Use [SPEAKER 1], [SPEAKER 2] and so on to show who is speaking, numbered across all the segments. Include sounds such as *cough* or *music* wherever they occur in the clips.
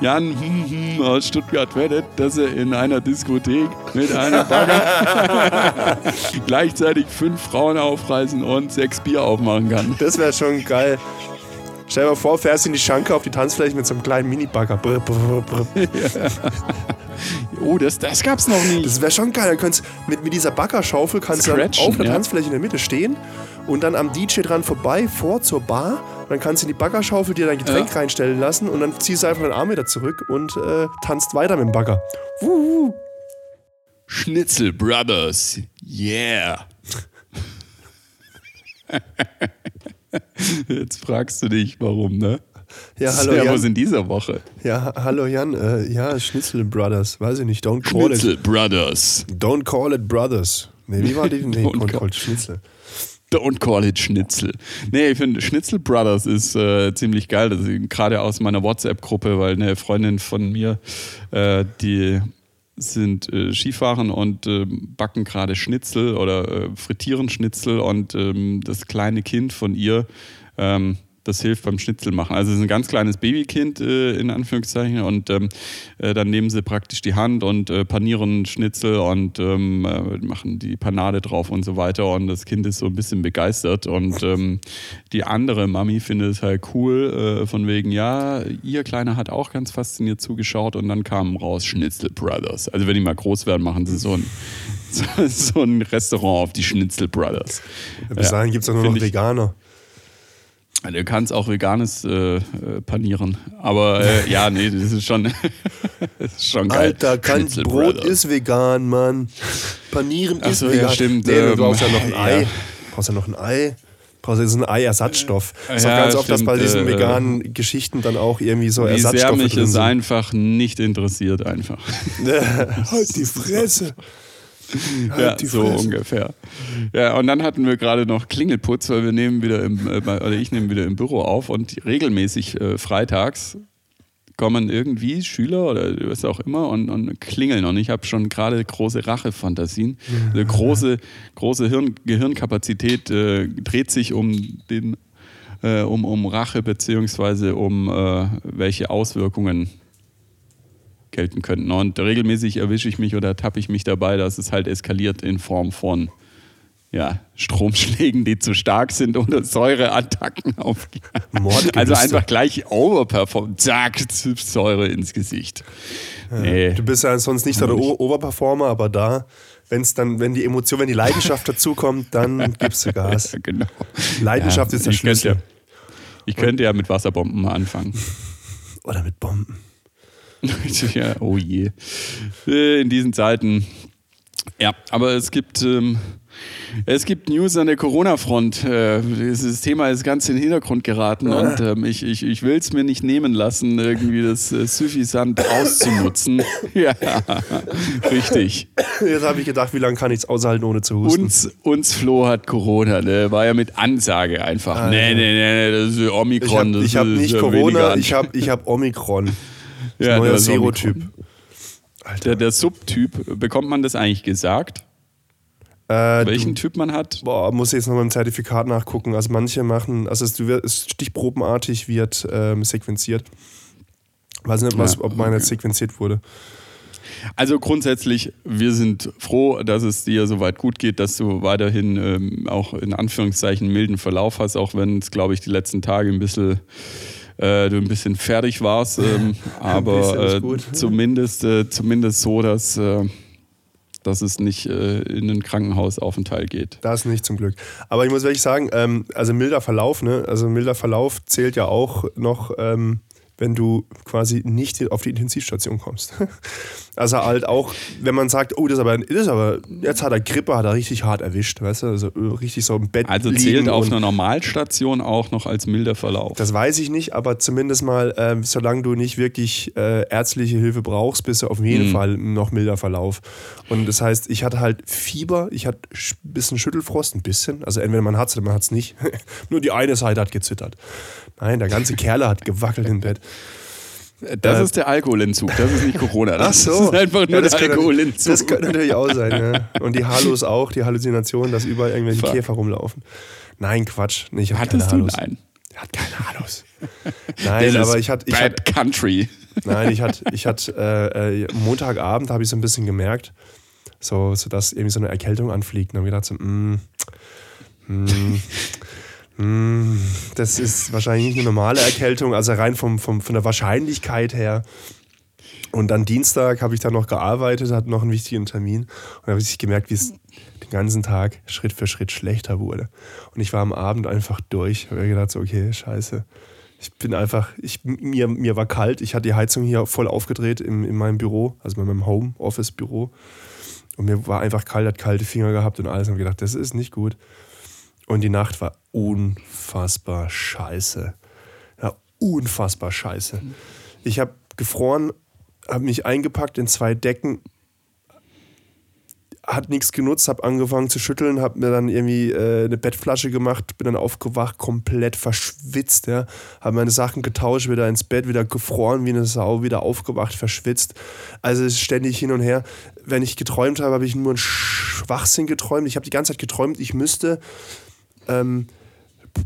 [SPEAKER 1] Jan hm, hm, aus Stuttgart wettet, dass er in einer Diskothek mit einer Bagger *laughs* gleichzeitig fünf Frauen aufreißen und sechs Bier aufmachen kann.
[SPEAKER 2] Das wäre schon geil. Stell dir mal vor, fährst in die Schanke auf die Tanzfläche mit so einem kleinen Mini-Bagger.
[SPEAKER 1] Oh, das, das gab's noch nicht.
[SPEAKER 2] Das wäre schon geil. Dann kannst, mit, mit dieser Baggerschaufel kannst du dann auf der
[SPEAKER 1] ja.
[SPEAKER 2] Tanzfläche in der Mitte stehen und dann am DJ dran vorbei, vor zur Bar. Und dann kannst du in die Baggerschaufel dir dein Getränk
[SPEAKER 1] Ja.
[SPEAKER 2] reinstellen lassen und dann ziehst du einfach den Arm wieder zurück und äh, tanzt weiter mit dem Bagger. Wuhu.
[SPEAKER 1] Schnitzel Brothers. Yeah. *laughs* Jetzt fragst du dich, warum, ne?
[SPEAKER 2] Ja, hallo
[SPEAKER 1] Servus
[SPEAKER 2] Jan.
[SPEAKER 1] in dieser Woche.
[SPEAKER 2] Ja, ha- hallo Jan. Äh, ja, Schnitzel Brothers. Weiß ich nicht. Don't call
[SPEAKER 1] Schnitzel
[SPEAKER 2] it.
[SPEAKER 1] Brothers.
[SPEAKER 2] Don't call it Brothers. Nee, wie war die? Nee,
[SPEAKER 1] Don't call-
[SPEAKER 2] call it Schnitzel.
[SPEAKER 1] Don't call it Schnitzel. Nee, ich finde Schnitzel Brothers ist äh, ziemlich geil. Das ist gerade aus meiner WhatsApp-Gruppe, weil eine Freundin von mir, äh, die sind äh, Skifahren und äh, backen gerade Schnitzel oder äh, frittieren Schnitzel und ähm, das kleine Kind von ihr, ähm, das hilft beim Schnitzel machen. Also es ist ein ganz kleines Babykind äh, in Anführungszeichen und ähm, äh, dann nehmen sie praktisch die Hand und äh, panieren Schnitzel und ähm, äh, machen die Panade drauf und so weiter und das Kind ist so ein bisschen begeistert und ähm, die andere Mami findet es halt cool äh, von wegen, ja, ihr Kleiner hat auch ganz fasziniert zugeschaut und dann kamen raus Schnitzel Brothers. Also wenn die mal groß werden, machen sie so ein so, *laughs* so ein Restaurant auf die Schnitzel Brothers.
[SPEAKER 2] Bis dahin gibt es auch nur noch
[SPEAKER 1] ich-
[SPEAKER 2] Veganer.
[SPEAKER 1] Du kannst auch veganes äh, äh, panieren. Aber äh, *laughs* ja, nee, das ist schon, *laughs* das ist schon geil.
[SPEAKER 2] Alter,
[SPEAKER 1] Schnitzel
[SPEAKER 2] Brot ist vegan, Mann. Panieren
[SPEAKER 1] Ach
[SPEAKER 2] ist
[SPEAKER 1] so, ja,
[SPEAKER 2] vegan.
[SPEAKER 1] stimmt,
[SPEAKER 2] Nee, du
[SPEAKER 1] ähm,
[SPEAKER 2] brauchst ja noch ein Ei.
[SPEAKER 1] ja.
[SPEAKER 2] Du brauchst ja noch ein Ei. Ja so einen Eiersatzstoff. Das ist auch
[SPEAKER 1] Ja,
[SPEAKER 2] ganz oft, dass bei
[SPEAKER 1] stimmt,
[SPEAKER 2] diesen
[SPEAKER 1] äh,
[SPEAKER 2] veganen Geschichten dann auch irgendwie so
[SPEAKER 1] Wie
[SPEAKER 2] Ersatzstoffe
[SPEAKER 1] sehr mich
[SPEAKER 2] drin
[SPEAKER 1] es
[SPEAKER 2] sind.
[SPEAKER 1] einfach nicht interessiert, einfach. *laughs*
[SPEAKER 2] halt die Fresse. *laughs*
[SPEAKER 1] Ja, so ungefähr. Ja, und dann hatten wir gerade noch Klingelputz, weil wir nehmen wieder im, äh, oder ich nehme wieder im Büro auf und regelmäßig äh, freitags kommen irgendwie Schüler oder was auch immer und, und klingeln. Und ich habe schon gerade große Rachefantasien. Also große, große Hirn, Gehirnkapazität äh, dreht sich um den äh, um, um Rache beziehungsweise um äh, welche Auswirkungen gelten könnten. Und regelmäßig erwische ich mich oder tappe ich mich dabei, dass es halt eskaliert in Form von ja, Stromschlägen, die zu stark sind oder Säureattacken *laughs* auf. Also einfach gleich overperform. Zack, Säure ins Gesicht. Nee.
[SPEAKER 2] Du bist ja sonst nicht so der O- Oberperformer, aber da, wenn's dann, wenn die Emotion, wenn die Leidenschaft *laughs* dazukommt, dann gibst du Gas.
[SPEAKER 1] Ja, *laughs* genau.
[SPEAKER 2] Leidenschaft ist der
[SPEAKER 1] ich könnte
[SPEAKER 2] Schlüssel.
[SPEAKER 1] Ja, ich könnte ja mit Wasserbomben mal anfangen.
[SPEAKER 2] Oder mit Bomben.
[SPEAKER 1] Ja, *laughs* oh je. Äh, In diesen Zeiten. Ja, aber es gibt, ähm, es gibt News an der Corona-Front. Äh, dieses Thema ist ganz in den Hintergrund geraten und ähm, ich, ich, ich will es mir nicht nehmen lassen, irgendwie das äh, suffisant auszunutzen. *laughs* ja, *laughs* richtig.
[SPEAKER 2] Jetzt habe ich gedacht, wie lange kann ich es aushalten, ohne zu husten?
[SPEAKER 1] Uns, uns Flo hat Corona, ne? war ja mit Ansage einfach.
[SPEAKER 2] Ah,
[SPEAKER 1] nee, nee, nee, nee, das ist
[SPEAKER 2] ich
[SPEAKER 1] Omikron.
[SPEAKER 2] habe
[SPEAKER 1] das
[SPEAKER 2] ich hab
[SPEAKER 1] ist
[SPEAKER 2] nicht Corona, ich habe ich hab Omikron.
[SPEAKER 1] Ja,
[SPEAKER 2] neuer Serotyp.
[SPEAKER 1] Der, der Subtyp, bekommt man das eigentlich gesagt?
[SPEAKER 2] Äh,
[SPEAKER 1] welchen
[SPEAKER 2] du,
[SPEAKER 1] Typ man hat?
[SPEAKER 2] boah, muss ich jetzt noch mal im Zertifikat nachgucken. Also manche machen, also es, du stichprobenartig wird ähm, sequenziert. Weiß nicht, was,
[SPEAKER 1] Ja,
[SPEAKER 2] ob meiner
[SPEAKER 1] okay.
[SPEAKER 2] jetzt sequenziert wurde.
[SPEAKER 1] Also grundsätzlich, wir sind froh, dass es dir soweit gut geht, dass du weiterhin ähm, auch in Anführungszeichen milden Verlauf hast, auch wenn es, glaube ich, die letzten Tage ein bisschen äh, du ein bisschen fertig warst, ähm, *laughs* aber äh, zumindest, äh, zumindest so, dass, äh, dass es nicht äh, in einen Krankenhausaufenthalt geht.
[SPEAKER 2] Das nicht zum Glück. Aber ich muss wirklich sagen, ähm, also milder Verlauf, ne? Also milder Verlauf zählt ja auch noch, ähm, wenn du quasi nicht auf die Intensivstation kommst. *laughs* Also halt auch, wenn man sagt, oh, das ist aber, das ist aber jetzt hat er Grippe, hat er richtig hart erwischt, weißt du? Also äh, richtig so im Bett
[SPEAKER 1] Also zählt auf einer Normalstation auch noch als milder Verlauf.
[SPEAKER 2] Das weiß ich nicht, aber zumindest mal, ähm, solange du nicht wirklich äh, ärztliche Hilfe brauchst, bist du auf jeden
[SPEAKER 1] Mhm.
[SPEAKER 2] Fall noch milder Verlauf. Und das heißt, ich hatte halt Fieber, ich hatte ein bisschen Schüttelfrost, ein bisschen. Also entweder man hat es oder man hat es nicht. *laughs* Nur die eine Seite hat gezittert. Nein, der ganze Kerl hat gewackelt im Bett.
[SPEAKER 1] Das
[SPEAKER 2] Äh,
[SPEAKER 1] ist der Alkoholentzug, das ist nicht Corona. Das
[SPEAKER 2] Ach so.
[SPEAKER 1] ist einfach nur
[SPEAKER 2] Ja, das
[SPEAKER 1] der Alkoholentzug.
[SPEAKER 2] Das könnte natürlich auch sein, ja. Und die Hallos auch, die Halluzination, dass überall irgendwelche
[SPEAKER 1] Fuck.
[SPEAKER 2] Käfer rumlaufen. Nein, Quatsch. Nee, ich hatte
[SPEAKER 1] Hattest du
[SPEAKER 2] keine Hallos.
[SPEAKER 1] einen?
[SPEAKER 2] Er hat keine Hallos. Nein,
[SPEAKER 1] Das
[SPEAKER 2] aber ich hatte, ich
[SPEAKER 1] Bad
[SPEAKER 2] hatte,
[SPEAKER 1] Country.
[SPEAKER 2] Nein, ich hatte, ich hatte äh, äh, Montagabend habe ich so ein bisschen gemerkt, so, so dass irgendwie so eine Erkältung anfliegt. Und dann habe ich gedacht, so, mm, mm, mm, *laughs* das ist wahrscheinlich nicht eine normale Erkältung, also rein vom, vom, von der Wahrscheinlichkeit her. Und dann Dienstag habe ich dann noch gearbeitet, hatte noch einen wichtigen Termin und habe ich gemerkt, wie es den ganzen Tag Schritt für Schritt schlechter wurde. Und ich war am Abend einfach durch. Habe gedacht, so, okay, scheiße. Ich bin einfach, ich, mir, mir war kalt. Ich hatte die Heizung hier voll aufgedreht in, in meinem Büro, also in meinem Home-Office-Büro. Und mir war einfach kalt, hat kalte Finger gehabt und alles. Und habe gedacht, das ist nicht gut. Und die Nacht war unfassbar scheiße. Ja, unfassbar scheiße. Ich habe gefroren habe mich eingepackt in zwei Decken, hat nichts genutzt, habe angefangen zu schütteln, habe mir dann irgendwie äh, eine Bettflasche gemacht, bin dann aufgewacht, komplett verschwitzt, ja, habe meine Sachen getauscht, wieder ins Bett, wieder gefroren wie eine Sau, wieder aufgewacht, verschwitzt. Also es ist ständig hin und her. Wenn ich geträumt habe, habe ich nur einen Schwachsinn geträumt. Ich habe die ganze Zeit geträumt, ich müsste ähm,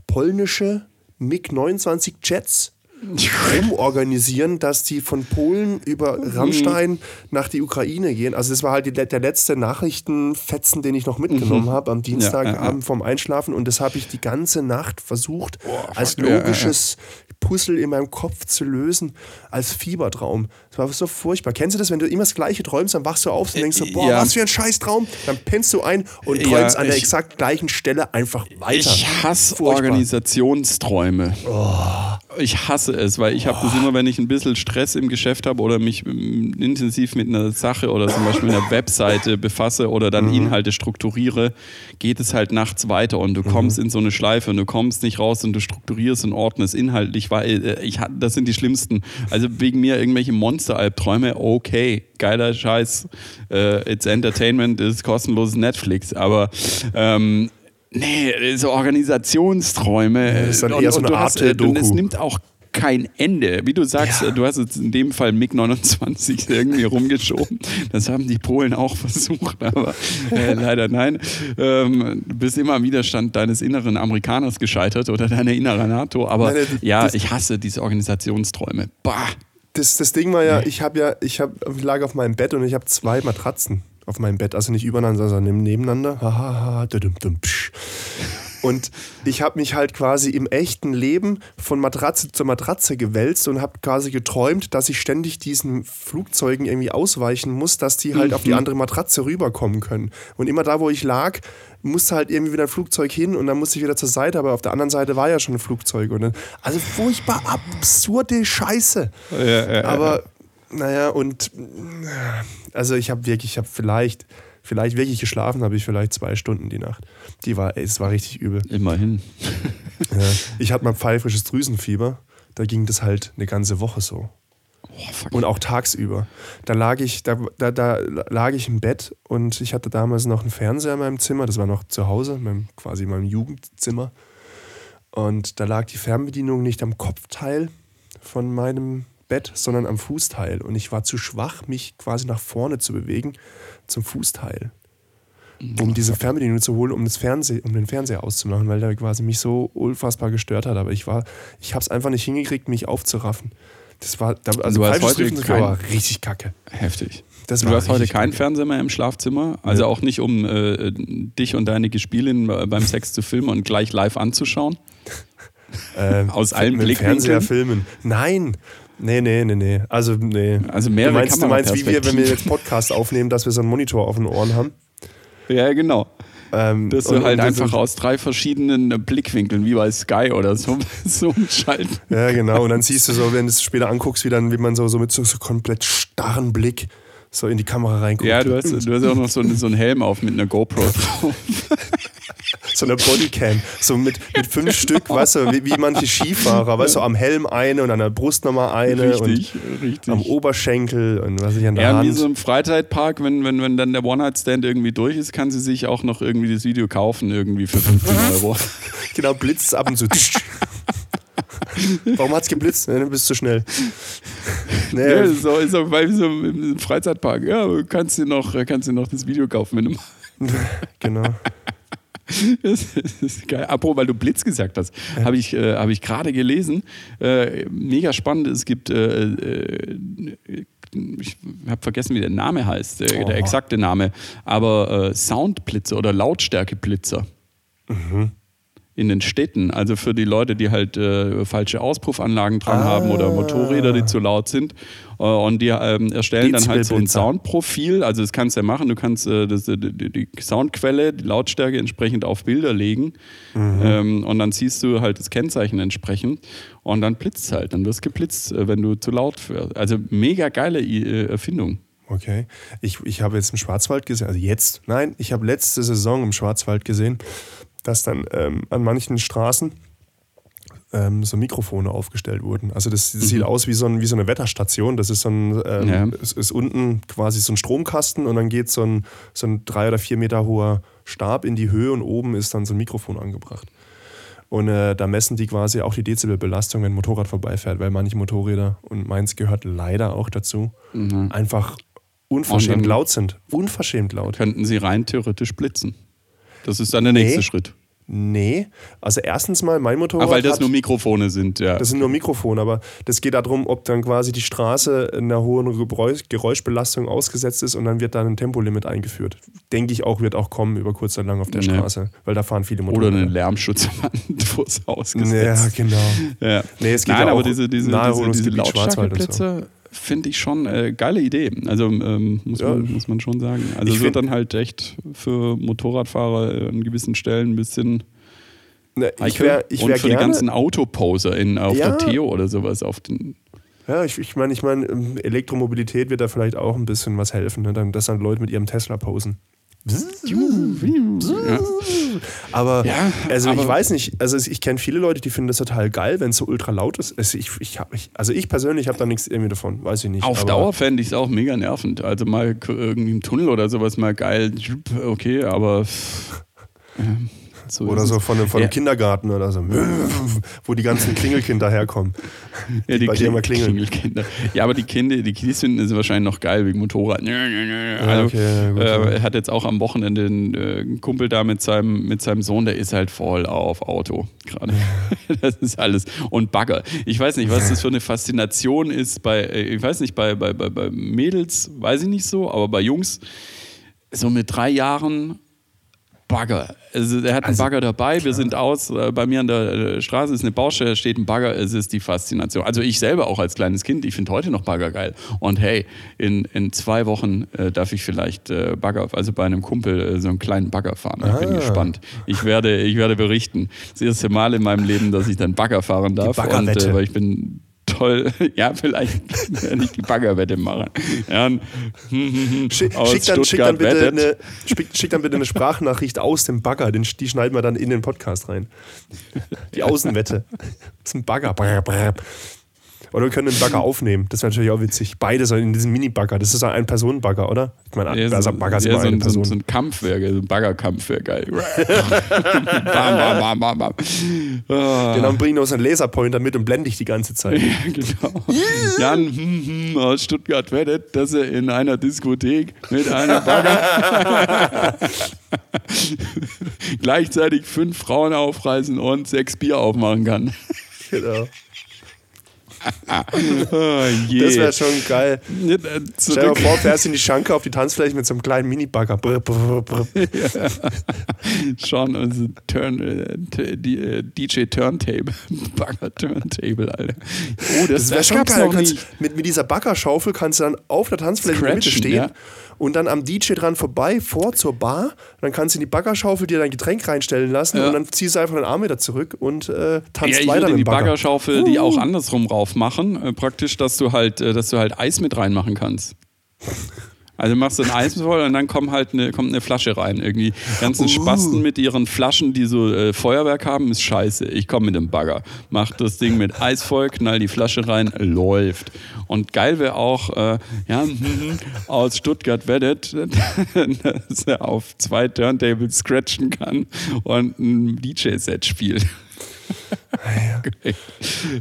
[SPEAKER 2] polnische MiG-29 Jets *laughs* umorganisieren, dass die von Polen über mhm. Rammstein nach die Ukraine gehen. Also das war halt die, der letzte Nachrichtenfetzen, den ich noch mitgenommen mhm. habe am Dienstagabend ja, ja, ja. vorm Einschlafen und das habe ich die ganze Nacht versucht, oh, als logisches Puzzle in meinem Kopf zu lösen, als Fiebertraum. Das war so furchtbar. Kennst du das, wenn du immer das Gleiche träumst, dann wachst du auf und denkst so, boah, was für ein Scheißtraum. Dann pennst du ein und träumst an der ich, exakt gleichen Stelle einfach weiter.
[SPEAKER 1] Ich hasse furchtbar. Organisationsträume. Oh ich hasse es, weil ich habe das immer, wenn ich ein bisschen Stress im Geschäft habe oder mich ähm, intensiv mit einer Sache oder zum Beispiel einer Webseite befasse oder dann mhm. Inhalte strukturiere, geht es halt nachts weiter und du kommst mhm. in so eine Schleife und du kommst nicht raus und du strukturierst und ordnest inhaltlich, weil äh, ich, das sind die schlimmsten. Also wegen mir irgendwelche Monster-Albträume, okay, geiler Scheiß, äh, it's Entertainment, ist kostenloses Netflix, aber ähm, Nee, so Organisationsträume.
[SPEAKER 2] das ist dann eher so eine Art äh, Doku.
[SPEAKER 1] Es nimmt auch kein Ende. Wie du sagst, ja. du hast jetzt in dem Fall MiG-29 *laughs* irgendwie rumgeschoben. Das haben die Polen auch *laughs* versucht, aber äh, leider nein. Ähm, du bist immer am Widerstand deines inneren Amerikaners gescheitert oder deiner inneren NATO. Aber nein, ja, ich hasse diese Organisationsträume. Bah.
[SPEAKER 2] Das, das Ding war ja, ich habe ja, ich hab, ich lag auf meinem Bett und ich habe zwei Matratzen auf meinem Bett, also nicht übereinander, sondern nebeneinander. Hahaha, und ich habe mich halt quasi im echten Leben von Matratze zu Matratze gewälzt und habe quasi geträumt, dass ich ständig diesen Flugzeugen irgendwie ausweichen muss, dass die halt mhm. auf die mhm. andere Matratze rüberkommen können. Und immer da, wo ich lag, musste halt irgendwie wieder ein Flugzeug hin und dann musste ich wieder zur Seite, aber auf der anderen Seite war ja schon ein Flugzeug. Und dann, also furchtbar absurde Scheiße. Ja, ja, aber naja, und also ich habe wirklich, ich habe vielleicht, vielleicht wirklich geschlafen, habe ich vielleicht zwei Stunden die Nacht. Die war, ey, es war richtig übel.
[SPEAKER 1] Immerhin. *laughs*
[SPEAKER 2] ja, ich hatte mal pfeifrisches Drüsenfieber. Da ging das halt eine ganze Woche so. Oh, und auch tagsüber. Da lag ich, da, da, da lag ich im Bett und ich hatte damals noch einen Fernseher in meinem Zimmer. Das war noch zu Hause, meinem, quasi meinem Jugendzimmer. Und da lag die Fernbedienung nicht am Kopfteil von meinem Bett, sondern am Fußteil. Und ich war zu schwach, mich quasi nach vorne zu bewegen zum Fußteil. Um diese Fernbedienung zu holen, um, das Fernseh, um den Fernseher auszumachen, weil der quasi mich so unfassbar gestört hat. Aber ich war, ich habe es einfach nicht hingekriegt, mich aufzuraffen. Das war, also
[SPEAKER 1] du hast heute kein,
[SPEAKER 2] war richtig kacke.
[SPEAKER 1] Heftig. Das du hast heute keinen Fernseher mehr im Schlafzimmer, also ja. auch nicht, um äh, dich und deine Gespielin beim Sex zu filmen und gleich live anzuschauen. *laughs*
[SPEAKER 2] Ähm, Aus allen Blickwinkeln. Fernseher filmen. Nein, Nee, nee, nee, nee. Also, nee.
[SPEAKER 1] Also mehrere
[SPEAKER 2] du meinst, du meinst, wie wir, wenn wir jetzt Podcast aufnehmen, dass wir so einen Monitor auf den Ohren haben?
[SPEAKER 1] Ja, genau. Ähm, dass du halt einfach aus drei verschiedenen Blickwinkeln, wie bei Sky oder so, *laughs* so schalten.
[SPEAKER 2] Ja, genau. Und dann siehst du so, wenn du es später anguckst, wie, dann, wie man so, so mit so, so komplett starren Blick so in die Kamera reinguckt.
[SPEAKER 1] Ja, du hast, du hast auch noch so, so einen Helm auf mit einer GoPro drauf.
[SPEAKER 2] So eine Bodycam, so mit, mit fünf genau. Stück, weißt du, wie, wie, manche Skifahrer, weißt du, am Helm eine und an der Brust nochmal eine
[SPEAKER 1] richtig,
[SPEAKER 2] und
[SPEAKER 1] richtig.
[SPEAKER 2] am Oberschenkel und was ich an der
[SPEAKER 1] ja,
[SPEAKER 2] Hand.
[SPEAKER 1] wie so im Freizeitpark, wenn, wenn, wenn dann der One-Night-Stand irgendwie durch ist, kann sie sich auch noch irgendwie das Video kaufen, irgendwie für 15 *laughs* Euro.
[SPEAKER 2] genau, blitzt ab und zu. Warum hat es geblitzt? Ne, du bist zu schnell.
[SPEAKER 1] Nee. Ja, so, ist auch bei so im Freizeitpark. Ja, kannst du noch, kannst du noch das Video kaufen, wenn du *laughs*
[SPEAKER 2] Genau. *laughs*
[SPEAKER 1] Das ist geil. Apropos, weil du Blitz gesagt hast, ja. habe ich, äh, hab ich gerade gelesen. Äh, mega spannend. Es gibt, äh, äh ich habe vergessen, wie der Name heißt, der, der exakte Name, aber äh, Soundblitzer oder Lautstärkeblitzer. Mhm in den Städten. Also für die Leute, die halt äh, falsche Auspuffanlagen dran ah. haben oder Motorräder, die zu laut sind. Äh, und die ähm, erstellen dann halt so ein Soundprofil. Also das kannst du ja machen. Du kannst äh, das, die, die, Soundquelle, die Lautstärke entsprechend auf Bilder legen. Mhm. Ähm, und dann siehst du halt das Kennzeichen entsprechend. Und dann blitzt es halt. Dann wirst geblitzt, äh, wenn du zu laut wirst. Also mega geile äh, Erfindung.
[SPEAKER 2] Okay. Ich, ich habe jetzt im Schwarzwald gesehen, also jetzt, nein, ich habe letzte Saison im Schwarzwald gesehen, dass dann ähm, an manchen Straßen ähm, so Mikrofone aufgestellt wurden. Also das, das mhm. sieht aus wie so, ein, wie so eine Wetterstation. Das ist so ein, ähm, ja. ist, ist, unten quasi so ein Stromkasten und dann geht so ein, so ein drei oder vier Meter hoher Stab in die Höhe und oben ist dann so ein Mikrofon angebracht. Und äh, da messen die quasi auch die Dezibelbelastung, wenn ein Motorrad vorbeifährt, weil manche Motorräder, und meins gehört leider auch dazu, mhm. einfach unverschämt laut sind. Unverschämt laut.
[SPEAKER 1] Könnten sie rein theoretisch blitzen. Das ist dann der nächste nee. Schritt.
[SPEAKER 2] Nee, also erstens mal, mein Motorrad.
[SPEAKER 1] Ach, weil das hat, nur Mikrofone sind, ja.
[SPEAKER 2] Das sind nur Mikrofone, aber das geht darum, ob dann quasi die Straße einer hohen Geräuschbelastung ausgesetzt ist und dann wird dann ein Tempolimit eingeführt. Denke ich auch, wird auch kommen über kurz oder lang auf der nee. Straße, weil da fahren viele
[SPEAKER 1] Motorräder. Oder eine Lärmschutzwand, *laughs* wo es ausgesetzt
[SPEAKER 2] Ja, genau. Ja.
[SPEAKER 1] Nee, es geht Nein, ja aber diese, diese, diese, diese Lautstärkeplätze finde ich schon äh, geile Idee. Also ähm, muss, ja. man, muss man schon sagen. Also es wird dann halt echt für Motorradfahrer an gewissen Stellen ein bisschen
[SPEAKER 2] ne, ich wär, ich
[SPEAKER 1] und für gerne, die ganzen Autoposer in, auf ja. der Theo oder sowas auf den
[SPEAKER 2] ja, ich, ich meine, ich mein, ähm, Elektromobilität wird da vielleicht auch ein bisschen was helfen, ne? dass dann Leute mit ihrem Tesla posen. Aber, ja, also aber ich weiß nicht, also ich kenne viele Leute, die finden das total geil, wenn es so ultra laut ist. Also ich, ich, ich, also ich persönlich habe da nichts irgendwie davon, weiß ich nicht.
[SPEAKER 1] Auf Dauer fände ich es auch mega nervend. Also mal irgendwie im Tunnel oder sowas mal geil, okay, aber. *laughs*
[SPEAKER 2] Ähm, so oder so von, von ja. einem Kindergarten oder so, *laughs* wo die ganzen Klingelkinder herkommen.
[SPEAKER 1] Ja, die, die bei Kling dir Klingeln. Klingelkinder. Ja, aber die Kinder, die Kids finden es wahrscheinlich noch geil wegen Motorrad. Also, okay, gut, äh, er hat jetzt auch am Wochenende einen äh, Kumpel da mit seinem, mit seinem Sohn, der ist halt voll auf Auto gerade. *laughs* das ist alles. Und Bagger. Ich weiß nicht, was das für eine Faszination ist bei, äh, ich weiß nicht, bei, bei, bei, bei Mädels, weiß ich nicht so, aber bei Jungs, so mit drei Jahren Bagger. Also er hat einen also, Bagger dabei, klar. wir sind aus, äh, bei mir an der äh, Straße ist eine Baustelle, steht ein Bagger, es ist die Faszination. Also ich selber auch als kleines Kind, ich finde heute noch Bagger geil. Und hey, in, in zwei Wochen äh, darf ich vielleicht äh, Bagger, also bei einem Kumpel äh, so einen kleinen Bagger fahren. Ich bin ah. gespannt. Ich werde, ich werde berichten. Das erste Mal in meinem Leben, dass ich dann Bagger fahren darf. Die und, weil ich bin toll. *laughs* Ja, vielleicht *laughs* ich die Baggerwette machen. Ja, *laughs*
[SPEAKER 2] schick, schick, dann, schick, dann bitte eine, schick, schick, dann bitte eine Sprachnachricht aus dem Bagger. Den, die schneiden wir dann in den Podcast rein. Die Außenwette. Das ist ein Bagger. Oder wir können einen Bagger *laughs* aufnehmen. Das wäre natürlich auch witzig. Beide so in diesem Mini-Bagger. Das ist ein Personen-Bagger, oder?
[SPEAKER 1] Ich meine, ja, also Bagger ist ja, so, ein, so, so ein Kampfwerk, so ein Baggerkampf wäre geil. *laughs* bam,
[SPEAKER 2] bam, bam, bam, bam. Oh. Genau, bringe ich noch so einen Laserpointer mit und blende ich die ganze Zeit.
[SPEAKER 1] Ja, genau. Jan hm, hm, aus Stuttgart wettet, dass er in einer Diskothek mit einem Bagger *laughs* gleichzeitig fünf Frauen aufreißen und sechs Bier aufmachen kann. Genau
[SPEAKER 2] oh, das wäre schon geil. Äh, Stell dir vor, fährst in die Schanke auf die Tanzfläche mit so einem kleinen Minibagger. Brr, brr, brr. *laughs*
[SPEAKER 1] ja. Schon, also Turn, äh, äh DJ Turntable. *laughs* Bagger Turntable, Alter.
[SPEAKER 2] Oh, das, das wäre schon geil. Mit, mit dieser Baggerschaufel kannst du dann auf der Tanzfläche Scratchen, in der Mitte stehen. Ja und dann am DJ dran vorbei, vor zur Bar. Dann kannst du in die Baggerschaufel dir dein Getränk reinstellen lassen ja. und dann ziehst du einfach den Arm wieder zurück und äh, tanzt ja, weiter.
[SPEAKER 1] Würde die Bagger. Baggerschaufel uh. die auch andersrum rauf machen, äh, praktisch, dass du halt, äh, dass du halt Eis mit reinmachen kannst. *laughs* Also machst du ein Eis *laughs* voll und dann kommt halt eine, kommt eine Flasche rein. Irgendwie ganzen uh. Spasten mit ihren Flaschen, die so äh, Feuerwerk haben, ist scheiße. Ich komme mit dem Bagger. Mach das Ding mit Eis voll, knall die Flasche rein, läuft. Und geil wäre auch, äh, ja, aus Stuttgart wettet, *laughs* dass er auf zwei Turntables scratchen kann und ein DJ-Set spielt. *laughs* okay.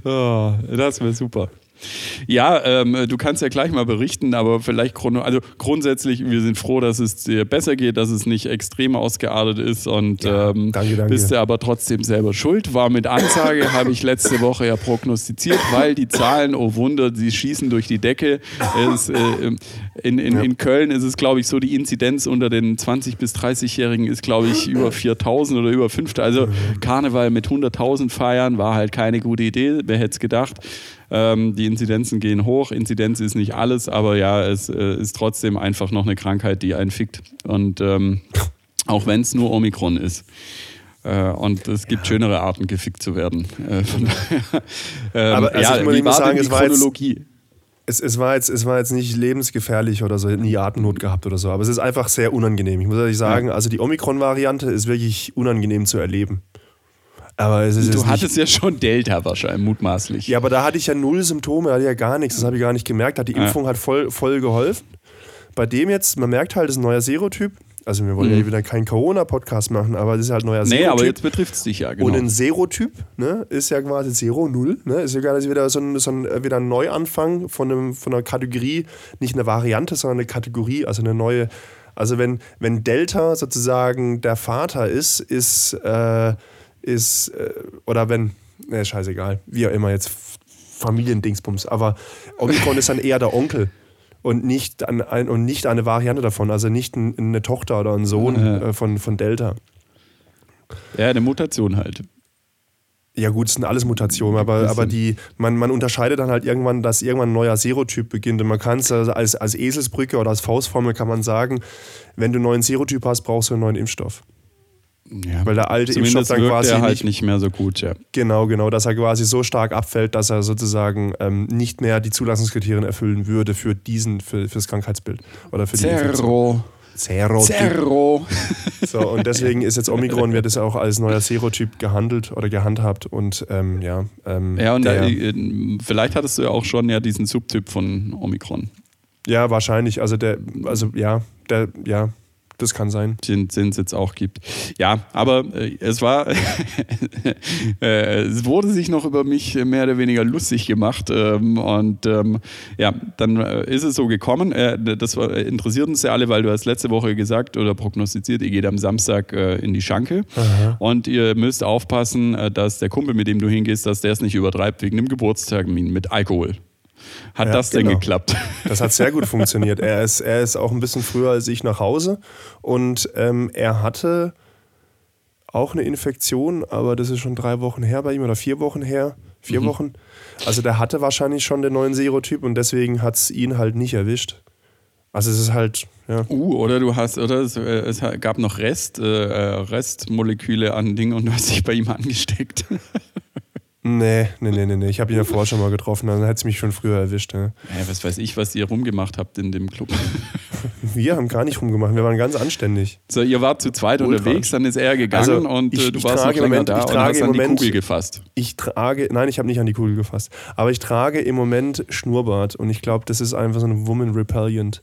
[SPEAKER 1] oh, das wäre super. Ja, ähm, du kannst ja gleich mal berichten, aber vielleicht chrono also grundsätzlich, wir sind froh, dass es dir besser geht, dass es nicht extrem ausgeartet ist und
[SPEAKER 2] Ja,
[SPEAKER 1] ähm,
[SPEAKER 2] danke, danke.
[SPEAKER 1] bist du aber trotzdem selber schuld. War mit Ansage, *laughs* habe ich letzte Woche ja prognostiziert, weil die Zahlen, oh Wunder, sie schießen durch die Decke. Es, äh, in, in,
[SPEAKER 2] Ja.
[SPEAKER 1] in Köln ist es, glaube ich, so, die Inzidenz unter den 20- bis 30-Jährigen ist, glaube ich, *laughs* über 4000 oder über 5000. Also Karneval mit 100.000 feiern war halt keine gute Idee. Wer hätte es gedacht? Ähm, die Inzidenzen gehen hoch. Inzidenz ist nicht alles, aber ja, es äh, ist trotzdem einfach noch eine Krankheit, die einen fickt. Und ähm, auch wenn es nur Omikron ist. Äh, und es gibt schönere Arten, gefickt zu werden. Äh, von daher, ähm,
[SPEAKER 2] Aber, also
[SPEAKER 1] ja,
[SPEAKER 2] ich muss- sagen, es war
[SPEAKER 1] Chronologie?
[SPEAKER 2] Es, es, war jetzt, es war jetzt nicht lebensgefährlich oder so, nie Atemnot gehabt oder so, aber es ist einfach sehr unangenehm. Ich muss ehrlich sagen, also die Omikron-Variante ist wirklich unangenehm zu erleben. Aber es ist
[SPEAKER 1] Du hattest ja schon Delta wahrscheinlich, mutmaßlich.
[SPEAKER 2] Ja, aber da hatte ich ja null Symptome, hatte ja gar nichts, das habe ich gar nicht gemerkt. Hat die
[SPEAKER 1] Ja.
[SPEAKER 2] Impfung hat voll, voll geholfen. Bei dem jetzt, man merkt halt, das ist ein neuer Serotyp. Also wir wollen ja wieder keinen Corona-Podcast machen, aber das ist halt ein neuer
[SPEAKER 1] Mhm. nee,
[SPEAKER 2] Serotyp.
[SPEAKER 1] aber jetzt betrifft es dich ja, genau.
[SPEAKER 2] Und ein Serotyp ne, ist ja quasi Zero, Null. Ne, ist ja quasi wieder so ein, so ein, wieder ein Neuanfang von, einem, von einer Kategorie, nicht eine Variante, sondern eine Kategorie, also eine neue. Also wenn, wenn Delta sozusagen der Vater ist, ist, äh, ist äh, oder wenn, ne, scheißegal, wie auch immer jetzt Familiendingsbums, aber Omikron ist dann eher der Onkel. Und nicht, an, ein, und nicht eine Variante davon, also nicht ein, eine Tochter oder ein Sohn
[SPEAKER 1] Ja.
[SPEAKER 2] äh, von, von Delta.
[SPEAKER 1] ja, eine Mutation halt.
[SPEAKER 2] Ja gut, es sind alles Mutationen, aber, aber die, man, man unterscheidet dann halt irgendwann, dass irgendwann ein neuer Serotyp beginnt. Und man kann es also als, als Eselsbrücke oder als Faustformel kann man sagen, wenn du einen neuen Serotyp hast, brauchst du einen neuen Impfstoff.
[SPEAKER 1] Ja.
[SPEAKER 2] Weil der alte Impfstoff
[SPEAKER 1] Zumindest
[SPEAKER 2] dann
[SPEAKER 1] wirkt
[SPEAKER 2] quasi
[SPEAKER 1] er halt
[SPEAKER 2] nicht,
[SPEAKER 1] nicht mehr so gut, ja.
[SPEAKER 2] genau, genau, dass er quasi so stark abfällt, dass er sozusagen ähm, nicht mehr die Zulassungskriterien erfüllen würde für diesen, für, fürs Krankheitsbild oder für die Infektion.
[SPEAKER 1] Zerro.
[SPEAKER 2] Serotyp.
[SPEAKER 1] Zerro.
[SPEAKER 2] So, und deswegen ist jetzt Omikron, wird es auch als neuer Serotyp gehandelt oder gehandhabt und ähm, ja. Ähm,
[SPEAKER 1] Ja, und
[SPEAKER 2] der,
[SPEAKER 1] da, äh, vielleicht hattest du ja auch schon ja diesen Subtyp von Omikron,
[SPEAKER 2] Ja, wahrscheinlich. Also der, also ja, der, ja, das kann sein.
[SPEAKER 1] den es jetzt auch gibt. Ja, aber äh, es war, *laughs* äh, es wurde sich noch über mich mehr oder weniger lustig gemacht ähm, und ähm, ja, dann äh, ist es so gekommen. Äh, das war, interessiert uns ja alle, weil du hast letzte Woche gesagt oder prognostiziert, ihr geht am Samstag äh, in die Schanke und ihr müsst aufpassen, äh, dass der Kumpel, mit dem du hingehst, dass der es nicht übertreibt wegen dem Geburtstermin mit Alkohol. Hat
[SPEAKER 2] Ja,
[SPEAKER 1] das denn
[SPEAKER 2] genau.
[SPEAKER 1] geklappt?
[SPEAKER 2] Das hat sehr gut funktioniert. Er ist, er ist auch ein bisschen früher als ich nach Hause und ähm, er hatte auch eine Infektion, aber das ist schon drei Wochen her bei ihm oder vier Wochen her. Vier Wochen. Also der hatte wahrscheinlich schon den neuen Serotyp und deswegen hat es ihn halt nicht erwischt. Also es ist halt, ja.
[SPEAKER 1] Uh, oder du hast, oder es, äh, es gab noch Rest, äh, äh, Restmoleküle an Dingen und du hast dich bei ihm angesteckt. *laughs*
[SPEAKER 2] Nee, nee, nee, nee, nee. Ich habe ihn ja vorher schon mal getroffen, dann hätte es mich schon früher erwischt. Ja.
[SPEAKER 1] Was weiß ich, was ihr rumgemacht habt in dem Club. *laughs*
[SPEAKER 2] Wir haben gar nicht rumgemacht, wir waren ganz anständig.
[SPEAKER 1] So, ihr wart zu zweit
[SPEAKER 2] Ultra
[SPEAKER 1] unterwegs, dann ist er gegangen
[SPEAKER 2] Also,
[SPEAKER 1] und
[SPEAKER 2] ich-
[SPEAKER 1] äh, du
[SPEAKER 2] ich
[SPEAKER 1] warst noch
[SPEAKER 2] trage im
[SPEAKER 1] länger
[SPEAKER 2] Moment-
[SPEAKER 1] da
[SPEAKER 2] ich
[SPEAKER 1] und
[SPEAKER 2] trage
[SPEAKER 1] hast
[SPEAKER 2] im
[SPEAKER 1] an die
[SPEAKER 2] Moment-
[SPEAKER 1] Kugel gefasst.
[SPEAKER 2] Ich trage, nein, ich habe nicht an die Kugel gefasst, aber ich trage im Moment Schnurrbart und ich glaube, das ist einfach so ein Woman Repellent.